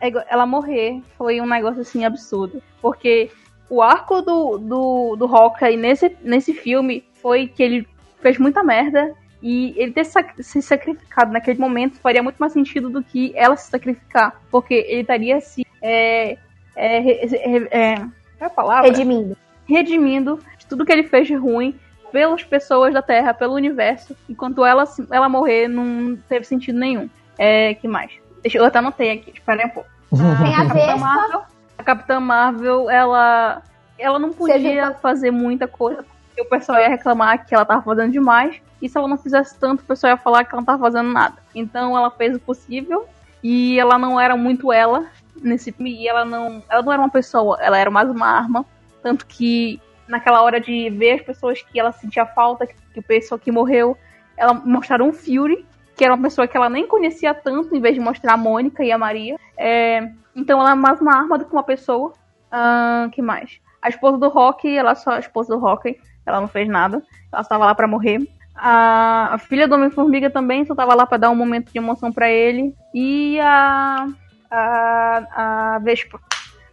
ela morrer foi um negócio assim absurdo. Porque o arco do, do, do Hawkeye nesse, nesse filme foi que ele fez muita merda. E ele ter se sacrificado naquele momento faria muito mais sentido do que ela se sacrificar. Porque ele estaria se. É, é, é, é, é a palavra? Redimindo. Redimindo de tudo que ele fez de ruim pelas pessoas da Terra, pelo universo, enquanto ela, ela morrer não teve sentido nenhum. É, que mais? Deixa eu até anotei aqui, espera um pouco. Tem a, a Capitã Marvel, a Capitã Marvel, ela ela não podia fazer muita coisa, porque o pessoal ia reclamar que ela tava fazendo demais, e se ela não fizesse tanto, o pessoal ia falar que ela não tava fazendo nada. Então ela fez o possível, e ela não era muito ela nesse filme, e ela não, ela não era uma pessoa, ela era mais uma arma, tanto que naquela hora de ver as pessoas que ela sentia falta, que que o pessoal que morreu, ela mostraram um Fury, que era uma pessoa que ela nem conhecia tanto, em vez de mostrar a Mônica e a Maria. É, então ela é mais uma arma do que uma pessoa. Uh, que mais? A esposa do Rock, ela só a esposa do Rock, ela não fez nada. Ela estava lá para morrer. A, a, filha do Homem-Formiga também só estava lá para dar um momento de emoção para ele. E a, a, a Vespa.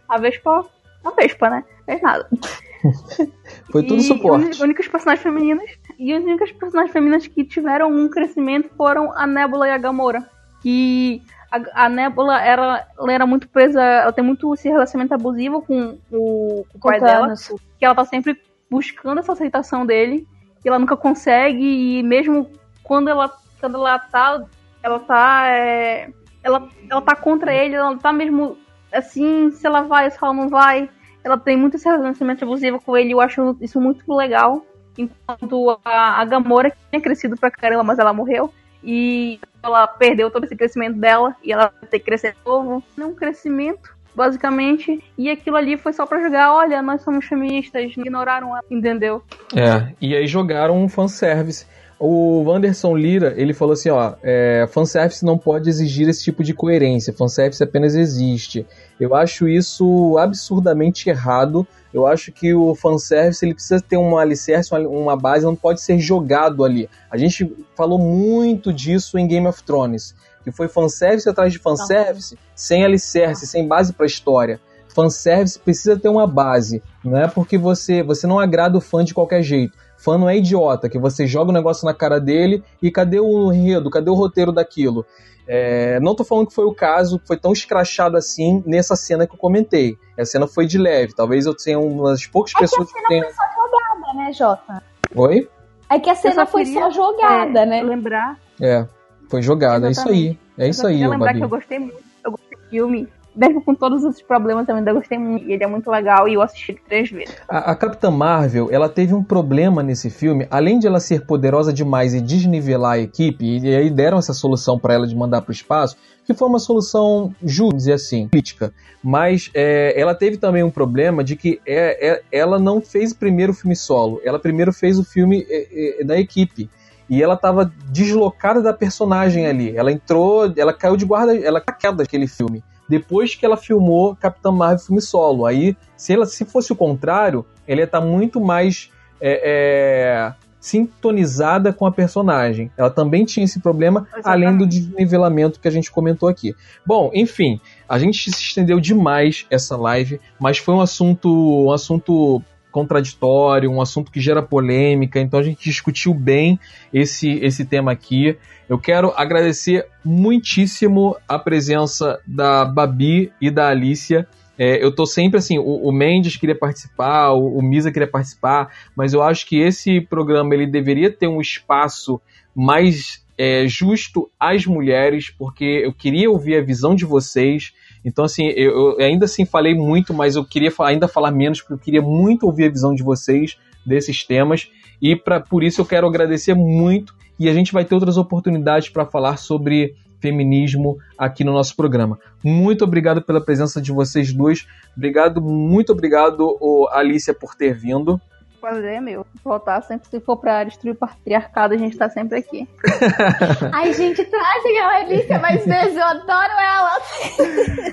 A Vespa. A Vespa, né? Fez nada. Foi tudo e suporte. As únicas personagens femininas. E as únicas personagens femininas que tiveram um crescimento foram a Nebula e a Gamora. Que a, a Nebula era, ela era muito presa. Ela tem muito esse relacionamento abusivo com o, com o pai dela. Que ela tá sempre buscando essa aceitação dele. E ela nunca consegue. E mesmo quando ela, quando ela tá. Ela tá. É, ela, ela tá contra ele, ela tá mesmo assim, se ela vai, se ela não vai ela tem muito esse relacionamento abusivo com ele, eu acho isso muito legal. Enquanto a, a Gamora, que tinha crescido pra caramba, mas ela morreu. E ela perdeu todo esse crescimento dela e ela vai ter que crescer de novo. Não um crescimento, basicamente. E aquilo ali foi só pra jogar, olha, nós somos feministas, ignoraram ela, entendeu? É, e aí jogaram um fanservice. O Wanderson Lira, ele falou assim, ó, é, fanservice não pode exigir esse tipo de coerência, fanservice apenas existe. Eu acho isso absurdamente errado. Eu acho que o fanservice ele precisa ter uma alicerce, uma base, não pode ser jogado ali. A gente falou muito disso em Game of Thrones, que foi fanservice atrás de fanservice, sem alicerce, sem base para a história. Fanservice precisa ter uma base, não é porque você, você não agrada o fã de qualquer jeito Fã não é idiota, que você joga o negócio na cara dele e cadê o enredo, cadê o roteiro daquilo? É, não tô falando que foi o caso, foi tão escrachado assim nessa cena que eu comentei. A cena foi de leve, talvez eu tenha uma das poucas é pessoas que, a cena que foi só jogada, né, Jota? Oi? É que a cena só foi só jogada, é, né? Lembrar. É, foi jogada, Exatamente. é isso aí. É isso aí, eu lembrar Babi. que eu gostei muito, eu gostei do filme mesmo com todos os problemas, eu ainda gostei muito. Ele é muito legal e eu assisti três vezes. A, a, Capitã Marvel, ela teve um problema nesse filme, além de ela ser poderosa demais e desnivelar a equipe, e aí deram essa solução para ela de mandar para o espaço, que foi uma solução justa, dizer assim, crítica. Mas é, ela teve também um problema de que é, é, ela não fez o primeiro filme solo, ela primeiro fez o filme é, é, da equipe e ela estava deslocada da personagem ali. Ela entrou, ela caiu de guarda, ela queda daquele filme depois que ela filmou Capitã Marvel filme solo. Aí, se ela se fosse o contrário, ela ia estar tá muito mais é, é, sintonizada com a personagem. Ela também tinha esse problema, Exatamente. além do desnivelamento que a gente comentou aqui. Bom, enfim, a gente se estendeu demais essa live, mas foi um assunto, um assunto contraditório, um assunto que gera polêmica, então a gente discutiu bem esse, esse tema aqui. Eu quero agradecer muitíssimo a presença da Babi e da Alicia. É, eu tô sempre assim, o, o Mendes queria participar, o, o, Misa queria participar, mas eu acho que esse programa ele deveria ter um espaço mais é, justo às mulheres, porque eu queria ouvir a visão de vocês. Então, assim, eu, eu ainda assim falei muito, mas eu queria ainda falar menos, porque eu queria muito ouvir a visão de vocês desses temas. E pra, por isso eu quero agradecer muito. E a gente vai ter outras oportunidades para falar sobre feminismo aqui no nosso programa. Muito obrigado pela presença de vocês dois. Obrigado, muito obrigado, Alicia, por ter vindo prazer é meu. Voltar sempre se for pra destruir o patriarcado, a gente tá sempre aqui. Ai, gente, trazem a Alicia mais vezes, eu adoro ela.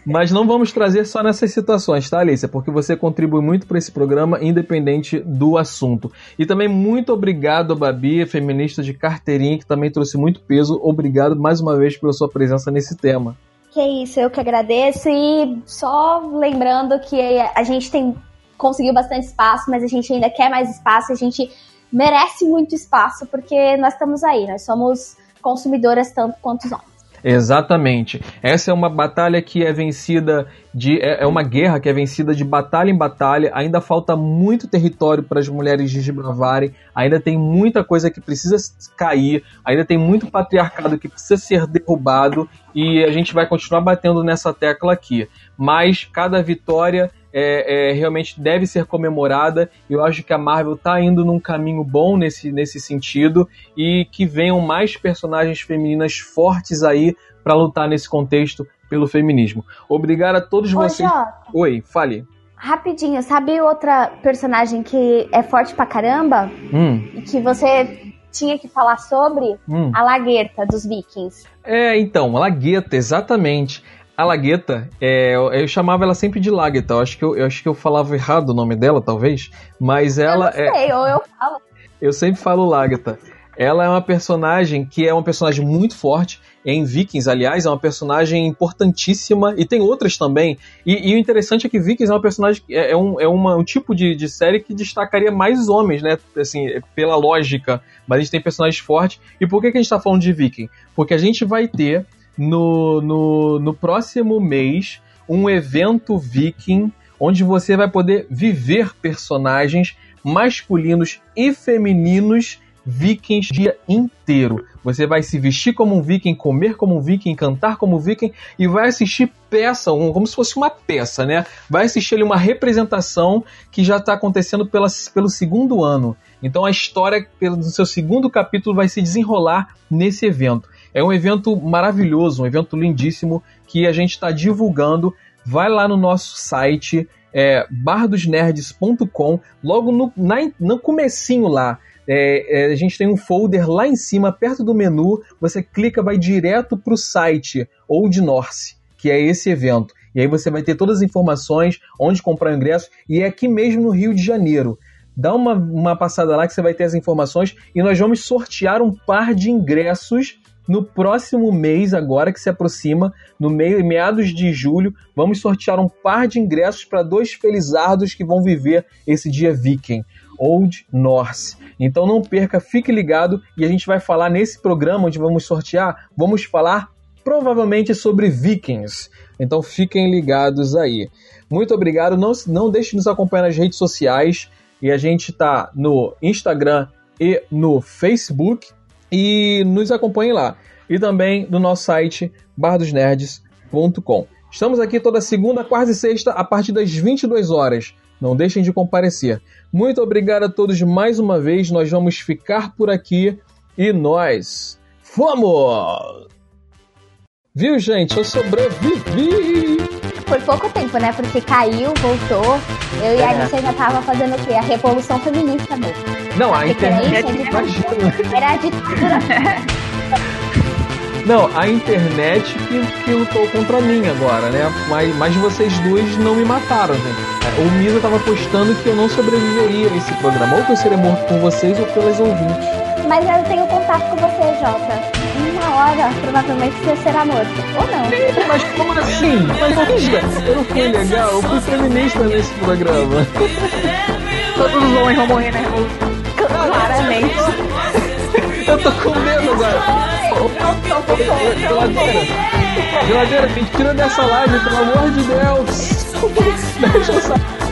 Mas não vamos trazer só nessas situações, tá, Alicia? Porque você contribui muito para esse programa, independente do assunto. E também muito obrigado, Babi, feminista de carteirinha, que também trouxe muito peso. Obrigado mais uma vez pela sua presença nesse tema. Que isso, eu que agradeço. E só lembrando que a gente tem conseguiu bastante espaço, mas a gente ainda quer mais espaço, a gente merece muito espaço, porque nós estamos aí, nós somos consumidoras tanto quanto os homens. Exatamente. Essa é uma batalha que é vencida de. É, é uma guerra que é vencida de batalha em batalha. Ainda falta muito território para as mulheres desbravarem. Ainda tem muita coisa que precisa cair. Ainda tem muito patriarcado que precisa ser derrubado. E a gente vai continuar batendo nessa tecla aqui. Mas cada vitória é, é, realmente deve ser comemorada. Eu acho que a Marvel está indo num caminho bom nesse, nesse sentido e que venham mais personagens femininas fortes aí para lutar nesse contexto pelo feminismo. Obrigado a todos Ô, vocês. Jota, Oi, fale. Rapidinho, sabe outra personagem que é forte pra caramba? Hum. E que você tinha que falar sobre hum. a Lagueta dos Vikings. É, então, a Lagueta, exatamente. A Lagueta, é, eu, eu, chamava ela sempre de Lagueta. Eu acho, que eu, eu, acho que eu falava errado o nome dela, talvez. Mas ela eu não sei, é. Ou eu falo. Eu sempre falo Lagueta. Ela é uma personagem que é uma personagem muito forte. Em Vikings, aliás, é uma personagem importantíssima. E tem outras também. E, e o interessante é que Vikings é uma personagem. É, é, um, é uma, um tipo de, de série que destacaria mais homens, né? Assim, pela lógica. Mas a gente tem personagens fortes. E por que, que a gente está falando de Viking? Porque a gente vai ter no, no, no próximo mês um evento Viking onde você vai poder viver personagens masculinos e femininos vikings dia inteiro. Você vai se vestir como um viking, comer como um viking, cantar como um viking e vai assistir peça, como se fosse uma peça, né? Vai assistir ali uma representação que já está acontecendo pela, pelo segundo ano. Então a história do seu segundo capítulo vai se desenrolar nesse evento. É um evento maravilhoso, um evento lindíssimo que a gente está divulgando. Vai lá no nosso site, é, bardosnerds.com, logo no, na, no comecinho lá é, é, a gente tem um folder lá em cima, perto do menu. Você clica, vai direto para o site Old Norse, que é esse evento. E aí você vai ter todas as informações, onde comprar o ingresso, e é aqui mesmo no Rio de Janeiro. Dá uma, uma passada lá que você vai ter as informações e nós vamos sortear um par de ingressos no próximo mês, agora que se aproxima, no meio meados de julho, vamos sortear um par de ingressos para dois felizardos que vão viver esse dia viking. Old Norse. Então não perca, fique ligado e a gente vai falar nesse programa onde vamos sortear, vamos falar provavelmente sobre Vikings. Então fiquem ligados aí. Muito obrigado. Não, não deixe de nos acompanhar nas redes sociais. E a gente está no Instagram e no Facebook. E nos acompanhe lá. E também no nosso site bardosnerds.com. Estamos aqui toda segunda, quarta e sexta, a partir das 22 horas. Não deixem de comparecer. Muito obrigado a todos mais uma vez. Nós vamos ficar por aqui e nós fomos! Viu, gente? Eu sobrevivi! Por pouco tempo, né? Porque caiu, voltou. Eu e a é. Alicia já tava fazendo o quê? A revolução feminista mesmo. Não, a, a internet. Era a ditadura. Não, a internet que, que lutou contra mim agora, né? Mas, mas vocês duas não me mataram, gente. É, o Misa tava postando que eu não sobreviveria a esse programa. Ou que eu seria morto com vocês ou pelas ouvintes. Mas eu tenho contato com você, Jota. Uma hora, provavelmente você será morto. Ou não. Sim, mas como assim? Mas veja, eu não fui legal, eu fui feminista nesse programa. Todos os homens vão morrer, né? Claramente. Eu tô com medo agora. Geladeira. Geladeira, me tira dessa live, pelo amor de Deus. Deixa eu sair.